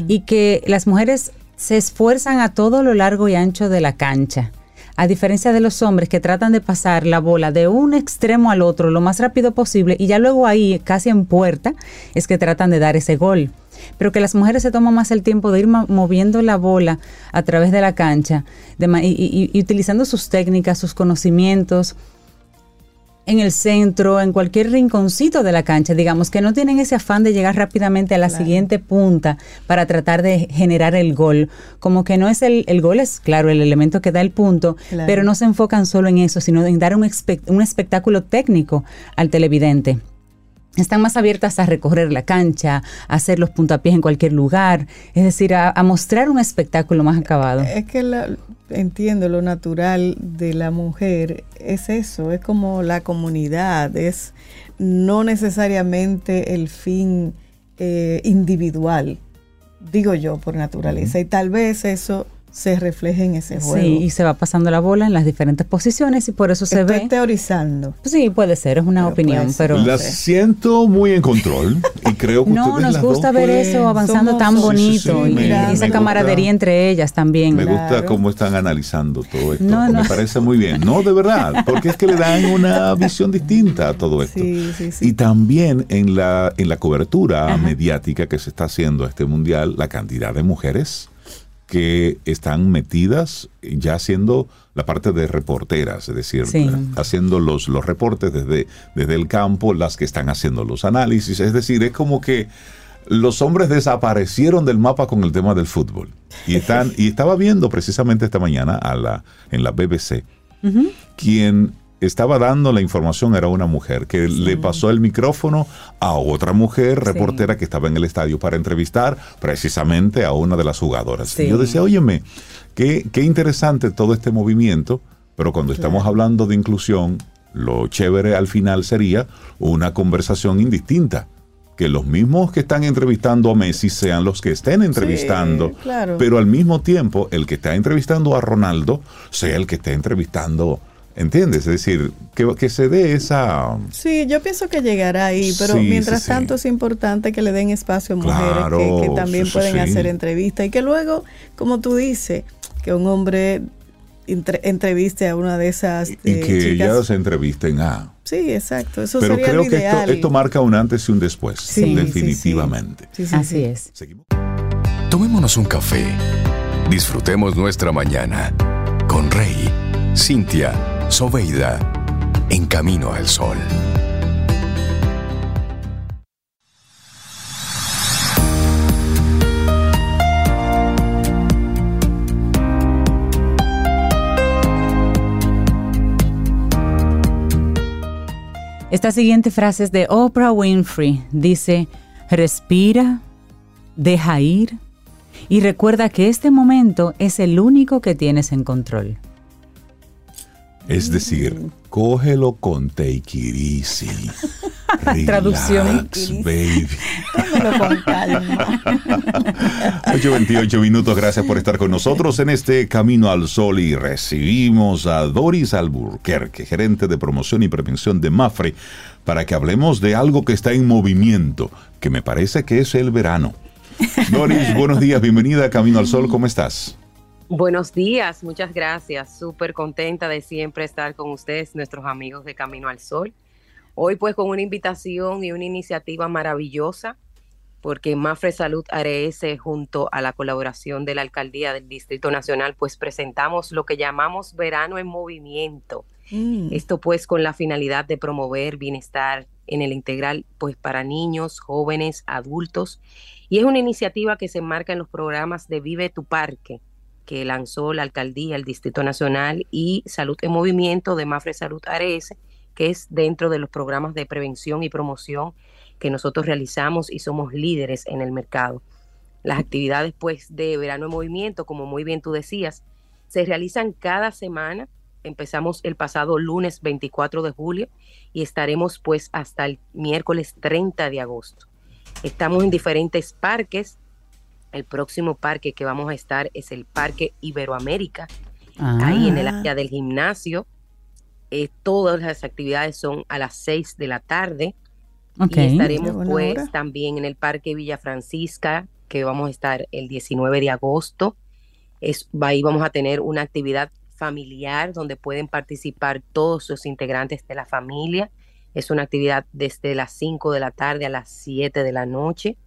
y que las mujeres se esfuerzan a todo lo largo y ancho de la cancha. A diferencia de los hombres que tratan de pasar la bola de un extremo al otro lo más rápido posible y ya luego ahí, casi en puerta, es que tratan de dar ese gol. Pero que las mujeres se toman más el tiempo de ir moviendo la bola a través de la cancha y- y utilizando sus técnicas, sus conocimientos en el centro, en cualquier rinconcito de la cancha, digamos, que no tienen ese afán de llegar rápidamente a la siguiente punta para tratar de generar el gol. Como que no es el, el gol, es claro, el elemento que da el punto, Claro. pero no se enfocan solo en eso, sino en dar un, espect- un espectáculo técnico al televidente. Están más abiertas a recorrer la cancha, a hacer los puntapiés en cualquier lugar, es decir, a, a mostrar un espectáculo más acabado. Es que la- entiendo lo natural de la mujer es eso, es como la comunidad, es no necesariamente el fin eh, individual, digo yo por naturaleza, y tal vez eso se refleje en ese juego. Sí, y se va pasando la bola en las diferentes posiciones y por eso se Estoy ve. teorizando. Sí, puede ser, es una Pero opinión, pero Las siento muy en control y creo que no, ustedes nos las gusta dos ver pueden- eso avanzando somos- tan Sí, sí, bonito sí, y, me- y esa camaradería gusta. entre ellas también. Me gusta Claro. cómo están analizando todo esto. No, no. Me parece muy bien. No, de verdad, porque es que le dan una visión distinta a todo esto. Sí, sí, sí. Y también en la, en la cobertura mediática que se está haciendo a este mundial, la cantidad de mujeres que están metidas ya haciendo la parte de reporteras, es decir, Sí. haciendo los, los reportes desde, desde el campo, las que están haciendo los análisis, es decir, es como que los hombres desaparecieron del mapa con el tema del fútbol. Y están, y estaba viendo precisamente esta mañana a la, en la BBC, quien estaba dando la información era una mujer que le pasó el micrófono a otra mujer reportera que estaba en el estadio para entrevistar precisamente a una de las jugadoras. Sí. Y yo decía, óyeme, qué, qué interesante todo este movimiento, pero cuando estamos hablando de inclusión, lo chévere al final sería una conversación indistinta. Que los mismos que están entrevistando a Messi sean los que estén entrevistando, claro. pero al mismo tiempo el que está entrevistando a Ronaldo sea el que esté entrevistando, ¿entiendes? Es decir, que, que se dé esa... Sí, yo pienso que llegará ahí, pero Sí, mientras sí, sí. tanto es importante que le den espacio a mujeres Claro, que, que también pueden sí. hacer entrevistas y que luego, como tú dices, que un hombre entre- entreviste a una de esas Y eh, que chicas. ellas se entrevisten a... Sí, exacto, eso Pero sería creo lo que ideal. esto, esto marca un antes y un después, Sí, sí, definitivamente. sí. Sí, sí, así sí. es. Seguimos. Tomémonos un café. Disfrutemos nuestra mañana con Rey, Cintia, Soveida, en camino al sol. Esta siguiente frase es de Oprah Winfrey. Dice, respira, deja ir y recuerda que este momento es el único que tienes en control. Es decir, cógelo con take it easy. Traducción. Baby. Tómelo con calma. 8.28 minutos, gracias por estar con nosotros en este Camino al Sol y recibimos a Doris Alburquerque, gerente de promoción y prevención de Mafre, para que hablemos de algo que está en movimiento, que me parece que es el verano. Doris, buenos días, bienvenida a Camino al Sol, ¿cómo estás? Buenos días, muchas gracias. Súper contenta de siempre estar con ustedes, nuestros amigos de Camino al Sol. Hoy pues con una invitación y una iniciativa maravillosa, porque Mafre Salud ARS junto a la colaboración de la Alcaldía del Distrito Nacional pues presentamos lo que llamamos Verano en Movimiento. Mm. Esto pues con la finalidad de promover bienestar en el integral pues para niños, jóvenes, adultos. Y es una iniciativa que se enmarca en los programas de Vive tu Parque, que lanzó la alcaldía, el Distrito Nacional y Salud en Movimiento de Mafre Salud ARS, que es dentro de los programas de prevención y promoción que nosotros realizamos y somos líderes en el mercado. Las actividades pues de verano en movimiento, como muy bien tú decías, se realizan cada semana. Empezamos el pasado lunes 24 de julio y estaremos pues hasta el miércoles 30 de agosto. Estamos en diferentes parques. El próximo parque que vamos a estar es el Parque Iberoamérica, ahí en el Ah. área del gimnasio. Eh, todas las actividades son a las 6 de la tarde. Ok. Y estaremos pues hora. también en el Parque Villa Francisca, que vamos a estar el 19 de agosto. Es, ahí vamos a tener una actividad familiar donde pueden participar todos los integrantes de la familia. Es una actividad desde las 5 de la tarde a las 7 de la noche.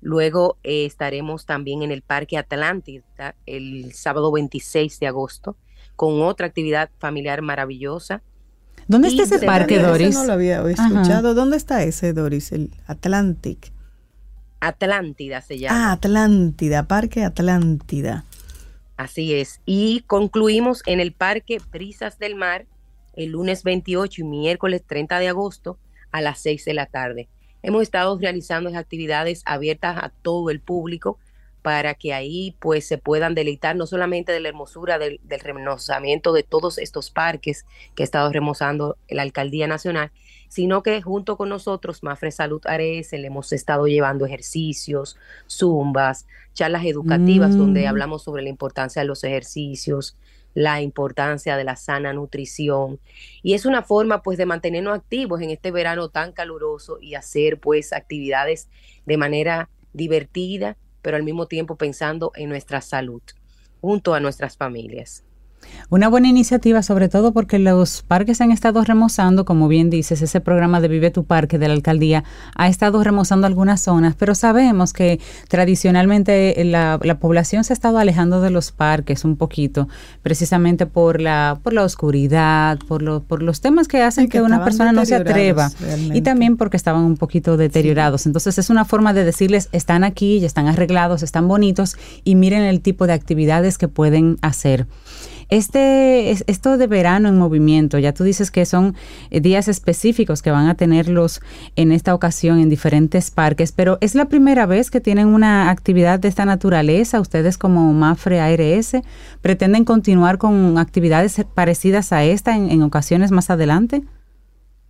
Luego eh, estaremos también en el Parque Atlántida el sábado 26 de agosto con otra actividad familiar maravillosa. ¿Dónde está ese se parque, Ese Doris? no lo había Ajá. escuchado. ¿Dónde está ese, Doris? El Atlantic. Atlántida se llama. Ah, Atlántida, Parque Atlántida. Así es. Y concluimos en el Parque Brisas del Mar el lunes 28 y miércoles 30 de agosto a las 6 de la tarde. Hemos estado realizando actividades abiertas a todo el público para que ahí pues se puedan deleitar no solamente de la hermosura del, del remozamiento de todos estos parques que ha estado remozando la Alcaldía Nacional, sino que junto con nosotros, Mafre Salud ARS, le hemos estado llevando ejercicios, zumbas, charlas educativas Mm. donde hablamos sobre la importancia de los ejercicios, la importancia de la sana nutrición. Y es una forma pues de mantenernos activos en este verano tan caluroso y hacer pues actividades de manera divertida, pero al mismo tiempo pensando en nuestra salud, junto a nuestras familias. Una buena iniciativa, sobre todo porque los parques se han estado remozando, como bien dices, ese programa de Vive tu Parque de la alcaldía ha estado remozando algunas zonas, pero sabemos que tradicionalmente la, la población se ha estado alejando de los parques un poquito, precisamente por la, por la oscuridad, por, lo- por los temas que hacen que, que una persona no se atreva realmente. y también porque estaban un poquito deteriorados. Entonces es una forma de decirles, están aquí, ya están arreglados, están bonitos y miren el tipo de actividades que pueden hacer. Este, es- esto de verano en movimiento, ya tú dices que son eh, días específicos que van a tenerlos en esta ocasión en diferentes parques, pero es la primera vez que tienen una actividad de esta naturaleza. Ustedes como Mafre ARS pretenden continuar con actividades parecidas a esta en, en ocasiones más adelante.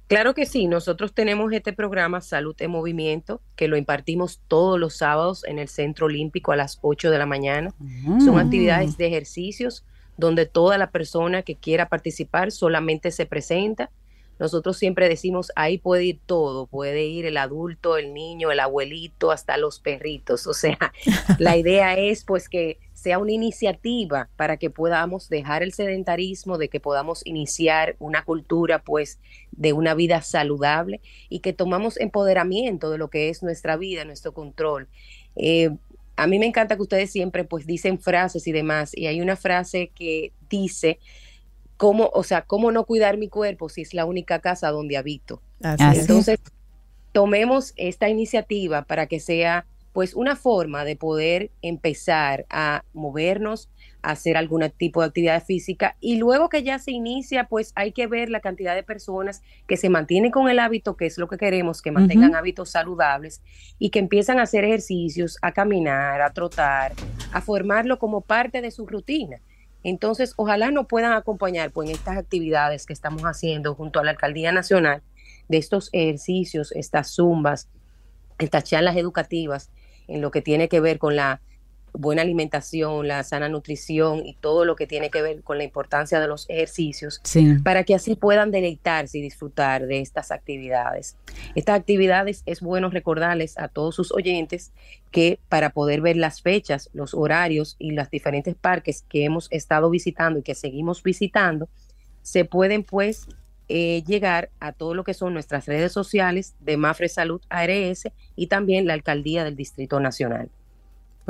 Claro que sí, nosotros tenemos este programa Salud en Movimiento, que lo impartimos todos los sábados en el Centro Olímpico a las 8 de la mañana. Son Mm. actividades de ejercicios donde toda la persona que quiera participar solamente se presenta. Nosotros siempre decimos, ahí puede ir todo, puede ir el adulto, el niño, el abuelito, hasta los perritos. O sea, la idea es pues que sea una iniciativa para que podamos dejar el sedentarismo, de que podamos iniciar una cultura pues de una vida saludable y que tomamos empoderamiento de lo que es nuestra vida, nuestro control. Eh, a mí me encanta que ustedes siempre pues dicen frases y demás y hay una frase que dice cómo, o sea, cómo no cuidar mi cuerpo si es la única casa donde habito. Así Así es. Entonces, tomemos esta iniciativa para que sea pues una forma de poder empezar a movernos, hacer algún tipo de actividad física y luego que ya se inicia, pues hay que ver la cantidad de personas que se mantienen con el hábito, que es lo que queremos, que mantengan hábitos saludables y que empiezan a hacer ejercicios, a caminar, a trotar, a formarlo como parte de su rutina. Entonces, ojalá nos puedan acompañar pues, en estas actividades que estamos haciendo junto a la Alcaldía Nacional de estos ejercicios, estas zumbas, estas charlas educativas en lo que tiene que ver con la buena alimentación, la sana nutrición y todo lo que tiene que ver con la importancia de los ejercicios, para que así puedan deleitarse y disfrutar de estas actividades. Estas actividades es bueno recordarles a todos sus oyentes que para poder ver las fechas, los horarios y los diferentes parques que hemos estado visitando y que seguimos visitando, se pueden pues eh, llegar a todo lo que son nuestras redes sociales de Mafre Salud ARS y también la Alcaldía del Distrito Nacional.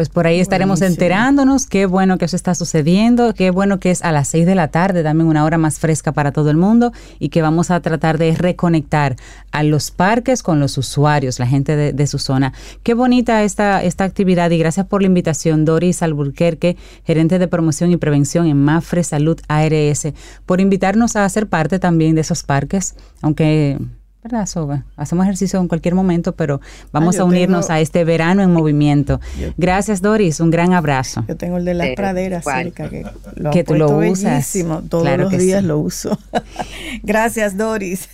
Pues por ahí estaremos enterándonos. Qué bueno que eso está sucediendo. Qué bueno que es a las 6 de la tarde, también una hora más fresca para todo el mundo y que vamos a tratar de reconectar a los parques con los usuarios, la gente de, su zona. Qué bonita esta, esta actividad y gracias por la invitación, Doris Alburquerque, gerente de promoción y prevención en Mafre Salud ARS, por invitarnos a ser parte también de esos parques, aunque ¿verdad, Soba? Hacemos ejercicio en cualquier momento, pero vamos ah, a unirnos a este verano en movimiento. Gracias, Doris. Un gran abrazo. Yo tengo el de las praderas cerca, que, lo que tú lo usas. Todos los días lo uso. Gracias, Doris.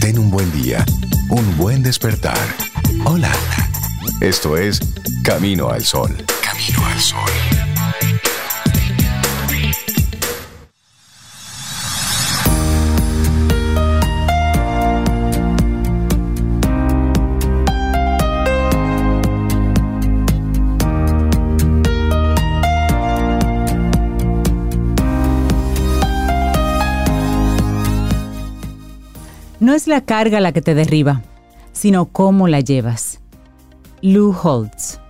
Ten un buen día, un buen despertar. Hola. Esto es Camino al Sol. Camino al Sol. La carga la que te derriba, sino cómo la llevas. Lou Holtz.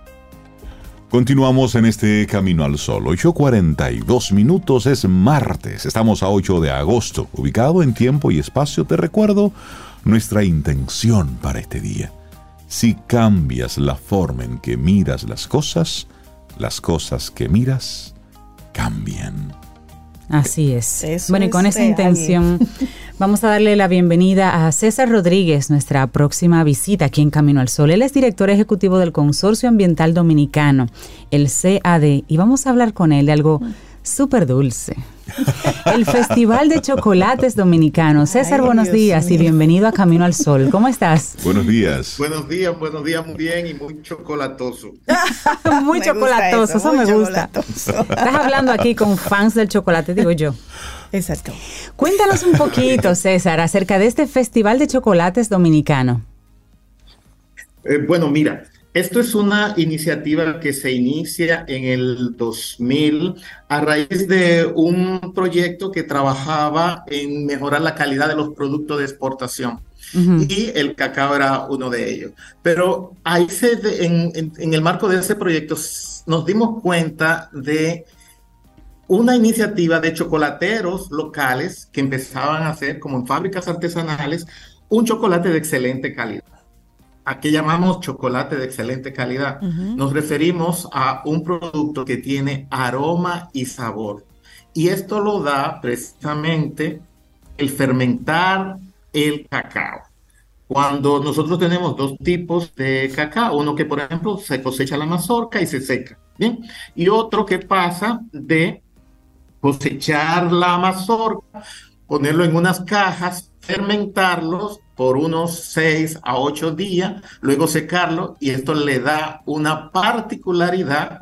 Continuamos en este Camino al Sol. 8.42 minutos es martes. Estamos a 8 de agosto. Ubicado en tiempo y espacio, te recuerdo nuestra intención para este día. Si cambias la forma en que miras las cosas, las cosas que miras cambian. Así es. bueno, y con esa intención vamos a darle la bienvenida a César Rodríguez, nuestra próxima visita aquí en Camino al Sol. Él es director ejecutivo del Consorcio Ambiental Dominicano, el CAD, y vamos a hablar con él de algo súper dulce. El Festival de Chocolates Dominicano. César, buenos días y bienvenido a Camino al Sol. ¿Cómo estás? Buenos días. Buenos días, buenos días, muy bien y muy chocolatoso. muy chocolatoso, eso, me gusta. Estás hablando aquí con fans del chocolate, digo yo. Exacto. Cuéntanos un poquito, César, acerca de este Festival de Chocolates Dominicano. Eh, bueno, mira, esto es una iniciativa que se inicia en el 2000 a raíz de un proyecto que trabajaba en mejorar la calidad de los productos de exportación. Y el cacao era uno de ellos. Pero ahí se, en, en el marco de ese proyecto nos dimos cuenta de una iniciativa de chocolateros locales que empezaban a hacer, como en fábricas artesanales, un chocolate de excelente calidad a qué llamamos chocolate de excelente calidad. Nos referimos a un producto que tiene aroma y sabor. Y esto lo da precisamente el fermentar el cacao. Cuando nosotros tenemos dos tipos de cacao, uno que por ejemplo se cosecha la mazorca y se seca, ¿bien? Y otro que pasa de cosechar la mazorca, ponerlo en unas cajas, fermentarlos por unos 6 a 8 días, luego secarlo y esto le da una particularidad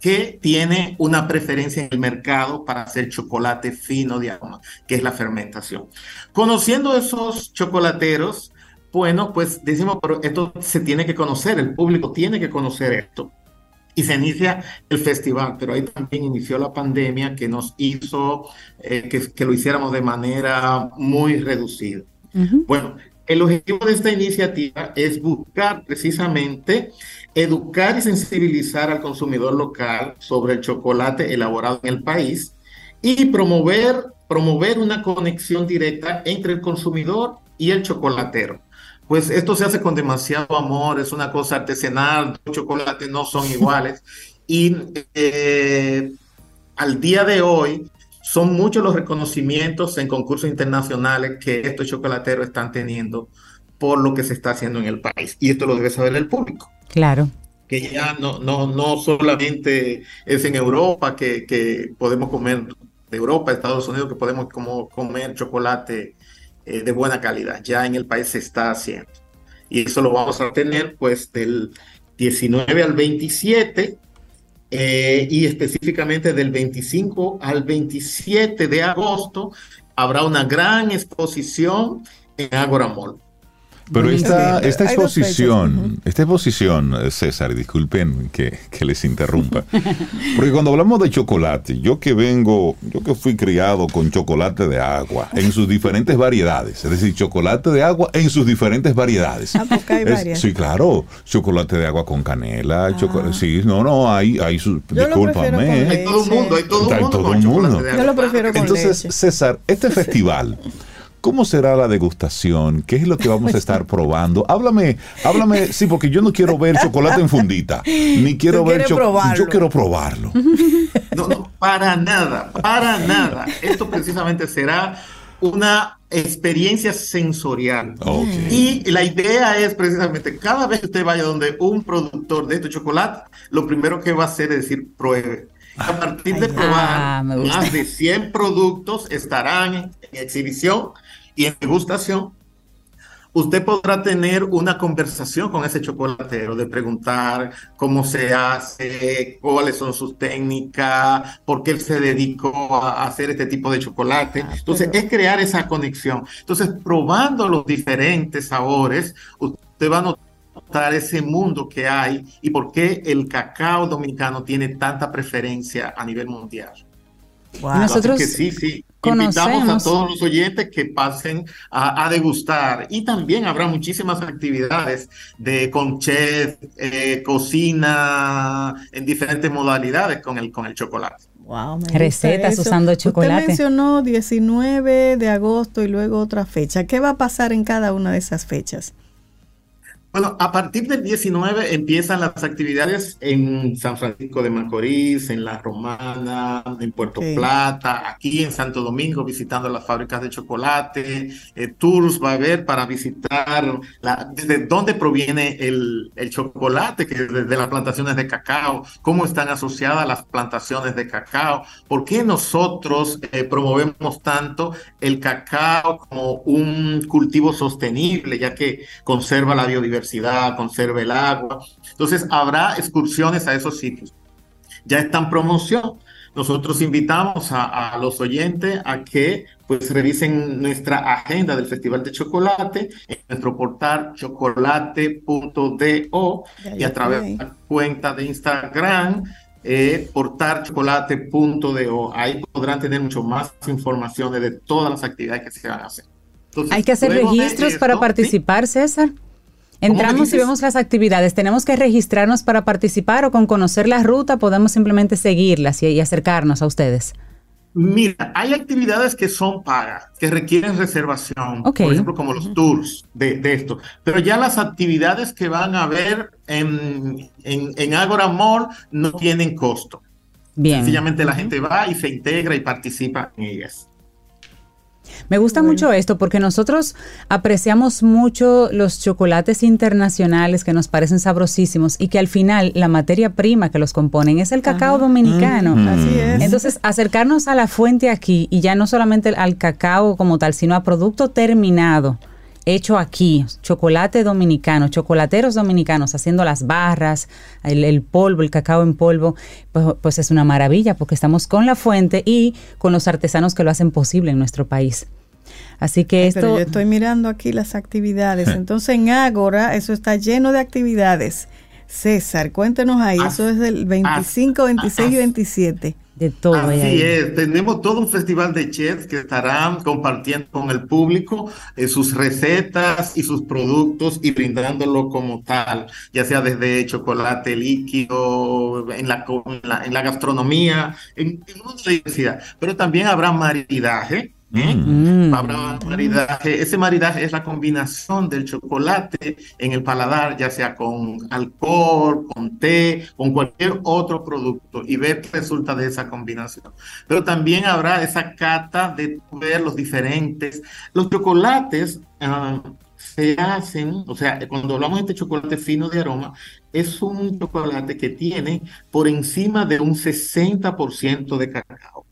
que tiene una preferencia en el mercado para hacer chocolate fino de aroma, que es la fermentación. Conociendo esos chocolateros, bueno, pues decimos, pero esto se tiene que conocer, el público tiene que conocer esto. Y se inicia el festival, pero ahí también inició la pandemia que nos hizo eh, que, que lo hiciéramos de manera muy reducida. Bueno, el objetivo de esta iniciativa es buscar precisamente educar y sensibilizar al consumidor local sobre el chocolate elaborado en el país y promover, promover una conexión directa entre el consumidor y el chocolatero. Pues esto se hace con demasiado amor, es una cosa artesanal, los chocolates no son iguales. y eh, al día de hoy, son muchos los reconocimientos en concursos internacionales que estos chocolateros están teniendo por lo que se está haciendo en el país. Y esto lo debe saber el público. Claro. Que ya no, no, no solamente es en Europa que, que podemos comer, de Europa, Estados Unidos, que podemos como, comer chocolate eh, de buena calidad. Ya en el país se está haciendo. Y eso lo vamos a tener pues del 19 al 27 eh, y específicamente del 25 al 27 de agosto habrá una gran exposición en Agora Mall. Pero esta, esta Hay exposición, esta exposición, eh, César, disculpen que, que les interrumpa. Porque cuando hablamos de chocolate, yo que vengo, yo que fui criado con chocolate de agua en sus diferentes variedades, es decir, chocolate de agua en sus diferentes variedades. Ah, porque hay Es- varias. sí, claro, chocolate de agua con canela, chocolate, sí, no, no, hay, hay su, Yo lo prefiero con discúlpame. Hay todo el mundo, hay todo el Hay mundo todo con chocolate mundo. Yo lo prefiero con Entonces, leche. César, este festival, ¿cómo será la degustación? ¿Qué es lo que vamos a estar probando? Háblame, háblame, sí, porque yo no quiero ver chocolate en fundita, ni quiero ver chocolate. Yo quiero probarlo. No, no, para nada, para nada. Esto precisamente será una experiencia sensorial. Y la idea es precisamente, cada vez que usted vaya donde un productor de estos chocolates, lo primero que va a hacer es decir, pruebe. A partir de Ah, probar, gusta. más de 100 productos estarán en, en exhibición y en degustación. Usted podrá tener una conversación con ese chocolatero, de preguntar cómo se hace, cuáles son sus técnicas, por qué él se dedicó a hacer este tipo de chocolate. Ah, Entonces, es crear esa conexión. Entonces, probando los diferentes sabores, usted va a notar ese mundo que hay y por qué el cacao dominicano tiene tanta preferencia a nivel mundial. Wow. Nosotros que sí, sí. Invitamos a todos los oyentes que pasen a, a degustar. Y también habrá muchísimas actividades de con chef, eh, cocina, en diferentes modalidades con el, con el chocolate. Wow, Recetas usando Usted chocolate. mencionó 19 de agosto y luego otra fecha. ¿Qué va a pasar en cada una de esas fechas? Bueno, a partir del 19 empiezan las actividades en San Francisco de Macorís, en La Romana, en Puerto. Plata, aquí en Santo Domingo, visitando las fábricas de chocolate. eh, tours va a haber para visitar la- desde dónde proviene el, el chocolate, que es desde las plantaciones de cacao, cómo están asociadas las plantaciones de cacao, por qué nosotros eh, promovemos tanto el cacao como un cultivo sostenible, ya que conserva la biodiversidad, conserva el agua. Entonces, habrá excursiones a esos sitios. Ya está en promoción. Nosotros invitamos a, a los oyentes a que pues revisen nuestra agenda del Festival de Chocolate en nuestro portal chocolate.do y a través de la cuenta de Instagram eh, portalchocolate.do. Ahí podrán tener mucho más informaciones de todas las actividades que se van a hacer. Entonces, Hay que hacer registros esto, para ¿sí? participar, César. Entramos y vemos las actividades. ¿Tenemos que registrarnos para participar o con conocer la ruta podemos simplemente seguirlas y, y acercarnos a ustedes? Mira, hay actividades que son pagas, que requieren reservación, por ejemplo, como los tours de, de esto. Pero ya las actividades que van a ver en, en, en Agora Mall no tienen costo. Bien. Sencillamente la gente va y se integra y participa en ellas. Me gusta mucho esto porque nosotros apreciamos mucho los chocolates internacionales que nos parecen sabrosísimos y que al final la materia prima que los componen es el cacao dominicano. Así es. Entonces, acercarnos a la fuente aquí y ya no solamente al cacao como tal, sino a producto terminado, hecho aquí, chocolate dominicano, chocolateros dominicanos haciendo las barras, el, el polvo, el cacao en polvo, pues, pues es una maravilla porque estamos con la fuente y con los artesanos que lo hacen posible en nuestro país. Así que esto... Pero yo estoy mirando aquí las actividades. Entonces en Ágora eso está lleno de actividades. César, cuéntenos ahí. Ah, Eso es del 25, 26 y 27. De todo. Así ahí. es, tenemos todo un festival de chefs que estarán compartiendo con el público eh, sus recetas y sus productos y brindándolo como tal, ya sea desde chocolate líquido, en la, en la, en la gastronomía, en, en una diversidad. Pero también habrá maridaje. ¿Eh? Mm. Habrá maridaje. Ese maridaje es la combinación del chocolate en el paladar, ya sea con alcohol, con té, con cualquier otro producto y ver qué resulta de esa combinación. Pero también habrá esa cata de ver los diferentes. Los chocolates ah, se hacen, o sea, cuando hablamos de este chocolate fino de aroma, es un chocolate que tiene por encima de un 60% de cacao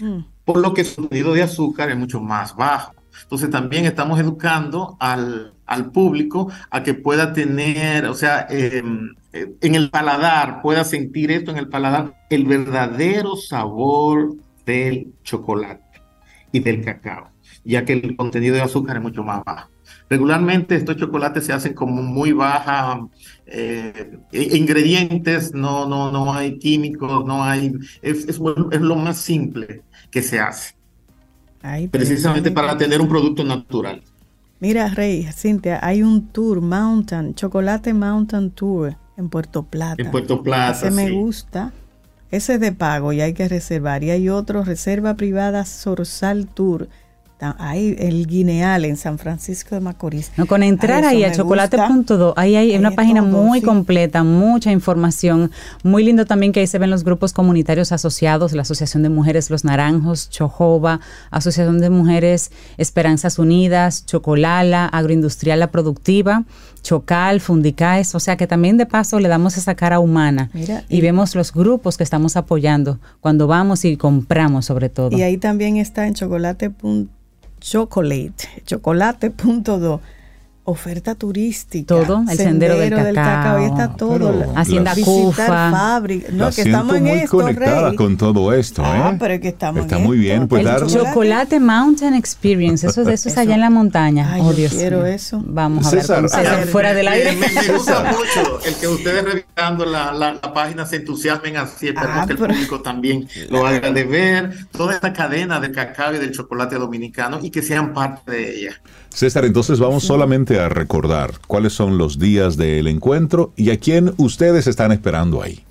Mm. Por lo que su contenido de azúcar es mucho más bajo. Entonces también estamos educando al, al público a que pueda tener, o sea, eh, eh, en el paladar, pueda sentir esto en el paladar, el verdadero sabor del chocolate y del cacao, ya que el contenido de azúcar es mucho más bajo. Regularmente estos chocolates se hacen como muy baja eh, ingredientes, no, no, no hay químicos, no hay, es, es, es lo más simple que se hace. Ay, precisamente para tener un producto natural. Mira, Rey, Cintia, hay un tour, Mountain, Chocolate Mountain Tour en Puerto Plata. En Puerto Plata. Ese me sí. gusta. Ese es de pago y hay que reservar. Y hay otro, Reserva Privada Sorsal Tour. Hay el Guineal en San Francisco de Macorís. No, con entrar ahí a chocolate.do, ahí hay Ahí una página todo, muy sí. completa, mucha información. Muy lindo también que ahí se ven los grupos comunitarios asociados, la Asociación de Mujeres Los Naranjos, Chojoba, Asociación de Mujeres Esperanzas Unidas, Chocolala, Agroindustrial La Productiva, Chocal, Fundicaes, o sea que también de paso le damos esa cara humana Mira, y, y- vemos los grupos que estamos apoyando cuando vamos y compramos sobre todo. Y ahí también está en chocolate. Chocolate, chocolate.do. Oferta turística. Todo, el sendero del cacao. Ahí está todo. Pero Hacienda visitar Cufa. fábrica. No, La que estamos en muy esto, conectada Rey. con todo esto, Ah, ¿eh? pero es que estamos Está en muy esto. bien, pues El dar... chocolate- Mountain Experience, eso, eso es Eso. allá en la montaña. Ay, oh, Dios quiero mío. eso. Vamos a César, ver César fuera del aire. Me, me gusta mucho el que ustedes revisando la, la, la página se entusiasmen así. Ah, que el pero- público también lo haga de ver toda esta cadena del cacao y del chocolate dominicano y que sean parte de ella. César, entonces vamos solamente a recordar cuáles son los días del encuentro y a quién ustedes están esperando ahí.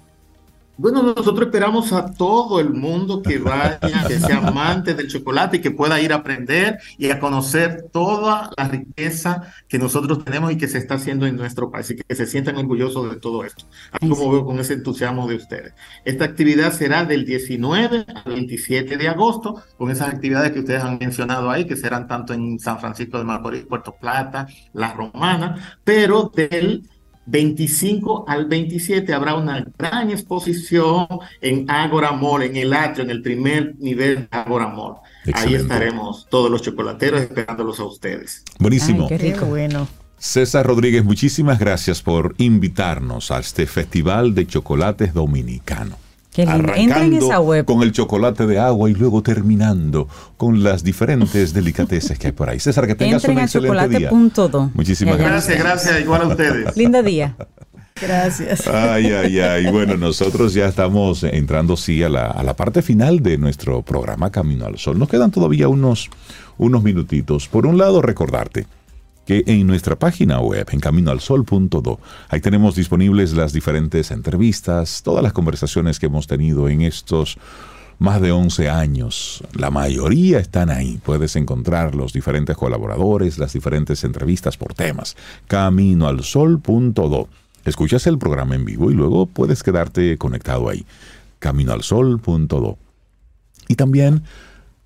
Bueno, nosotros esperamos a todo el mundo que vaya, que sea amante del chocolate y que pueda ir a aprender y a conocer toda la riqueza que nosotros tenemos y que se está haciendo en nuestro país y que se sientan orgullosos de todo esto. Así como veo con ese entusiasmo de ustedes. Esta actividad será del 19 al 27 de agosto, con esas actividades que ustedes han mencionado ahí, que serán tanto en San Francisco de Macorís, Puerto Plata, La Romana, pero del 25 al 27 habrá una gran exposición en Agora Mall, en el atrio, en el primer nivel de Agora Mall. Ahí estaremos todos los chocolateros esperándolos a ustedes. Buenísimo. Ay, qué Qué rico. bueno. César Rodríguez, muchísimas gracias por invitarnos a este Festival de Chocolates Dominicano. Qué lindo. Entra en Arrancando esa web. con el chocolate de agua y luego terminando con las diferentes delicateces que hay por ahí. César, que tengas Entren un excelente día. chocolate.do. Muchísimas gracias. Gracias, gracias, igual a ustedes. Lindo día. Gracias. Ay, ay, ay. Bueno, nosotros ya estamos entrando, sí, a la, a la parte final de nuestro programa Camino al Sol. Nos quedan todavía unos, unos minutitos. Por un lado, recordarte que en nuestra página web, en caminoalsol.do, ahí tenemos disponibles las diferentes entrevistas, todas las conversaciones que hemos tenido en estos más de 11 años. La mayoría están ahí. Puedes encontrar los diferentes colaboradores, las diferentes entrevistas por temas. Caminoalsol.do. Escuchas el programa en vivo y luego puedes quedarte conectado ahí. Caminoalsol.do. Y también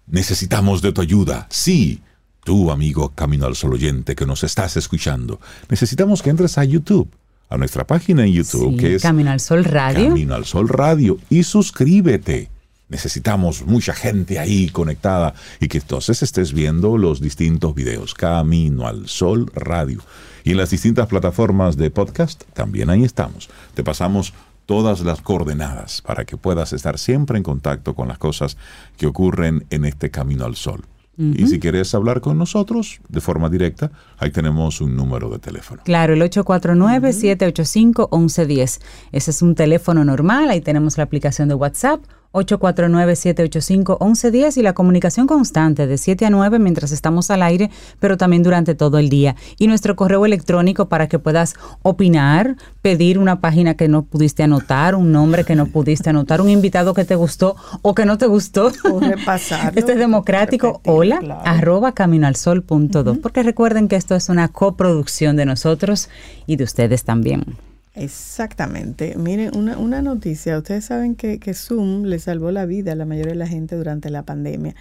necesitamos de tu ayuda. Sí, tú, amigo Camino al Sol oyente que nos estás escuchando. Necesitamos que entres a YouTube, a nuestra página en YouTube, Sí, que es Camino al Sol Radio. Camino al Sol Radio y suscríbete. Necesitamos mucha gente ahí conectada y que entonces estés viendo los distintos videos. Camino al Sol Radio. Y en las distintas plataformas de podcast también ahí estamos. Te pasamos todas las coordenadas para que puedas estar siempre en contacto con las cosas que ocurren en este Camino al Sol. Y si quieres hablar con nosotros de forma directa, ahí tenemos un número de teléfono. Claro, el 849-785-1110. Ese es un teléfono normal, ahí tenemos la aplicación de WhatsApp, 849-785-1110 y la comunicación constante de 7 a 9 mientras estamos al aire, pero también durante todo el día. Y nuestro correo electrónico para que puedas opinar, pedir una página que no pudiste anotar, un nombre que no pudiste anotar, un invitado que te gustó o que no te gustó. O repasarlo, Este es democrático. Hola, claro. arroba caminoalsol.do. Porque recuerden que esto es una coproducción de nosotros y de ustedes también. Exactamente. Miren, una, una noticia. Ustedes saben que, que Zoom le salvó la vida a la mayoría de la gente durante la pandemia.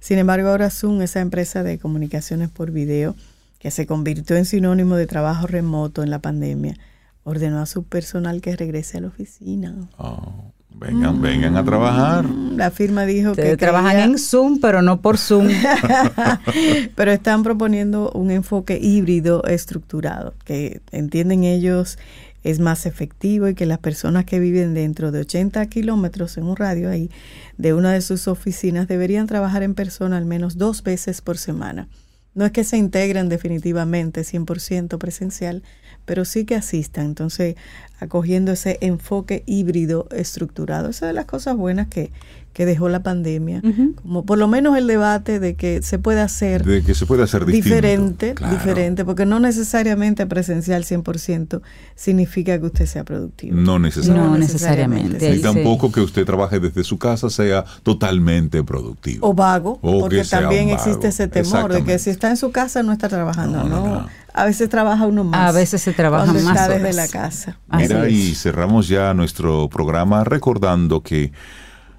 Sin embargo, ahora Zoom, esa empresa de comunicaciones por video, que se convirtió en sinónimo de trabajo remoto en la pandemia, ordenó a su personal que regrese a la oficina. Oh, Vengan, vengan a trabajar. La firma dijo Ustedes que trabajan creía- en Zoom, pero no por Zoom. pero están proponiendo un enfoque híbrido estructurado, que entienden ellos es más efectivo y que las personas que viven dentro de 80 kilómetros en un radio ahí de una de sus oficinas deberían trabajar en persona al menos dos veces por semana. No es que se integren definitivamente 100% presencial, pero sí que asistan. Entonces, acogiendo ese enfoque híbrido estructurado. Esa es de las cosas buenas que, que dejó la pandemia. Como por lo menos el debate de que se puede hacer De que se puede hacer diferente, Claro. diferente, porque no necesariamente presencial 100% significa que usted sea productivo. No necesariamente. No necesariamente. Ni tampoco que usted trabaje desde su casa sea totalmente productivo. O vago, O porque también vago. existe ese temor de que si está en su casa no está trabajando, No, no. no, no. A veces trabaja uno más. A veces se trabaja más está desde horas. la casa. Mira, y cerramos ya nuestro programa recordando que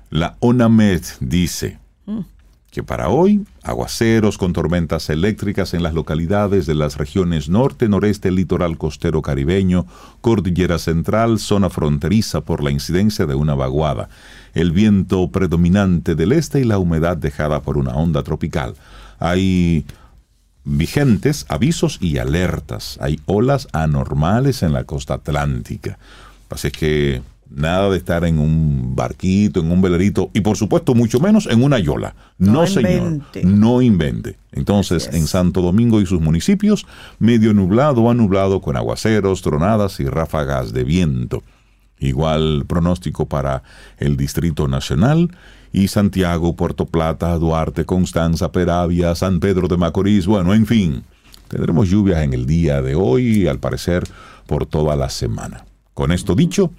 la ONAMED dice que para hoy, aguaceros con tormentas eléctricas en las localidades de las regiones norte, noreste, litoral costero caribeño, cordillera central, zona fronteriza por la incidencia de una vaguada, el viento predominante del este y la humedad dejada por una onda tropical. Hay vigentes avisos y alertas. Hay olas anormales en la costa atlántica. Así que nada de estar en un barquito, en un velerito y por supuesto mucho menos en una yola. No, No señor, invente. no invente. Entonces, en Santo Domingo y sus municipios, medio nublado a nublado con aguaceros, tronadas y ráfagas de viento. Igual pronóstico para el Distrito Nacional y Santiago, Puerto Plata, Duarte, Constanza, Peravia, San Pedro de Macorís. Bueno, en fin, tendremos lluvias en el día de hoy y al parecer por toda la semana. Con esto dicho,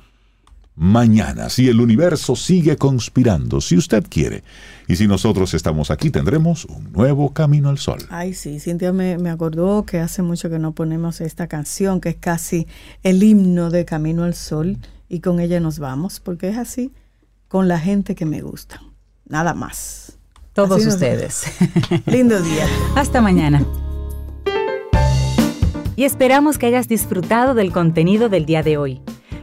mañana, si el universo sigue conspirando, si usted quiere, y si nosotros estamos aquí, tendremos un nuevo camino al sol. Ay, sí, Cintia me, me acordó que hace mucho que no ponemos esta canción, que es casi el himno de Camino al Sol, y con ella nos vamos, porque es así, con la gente que me gusta, nada más. Todos Así ustedes. Lindo día. Hasta mañana. Y esperamos que hayas disfrutado del contenido del día de hoy.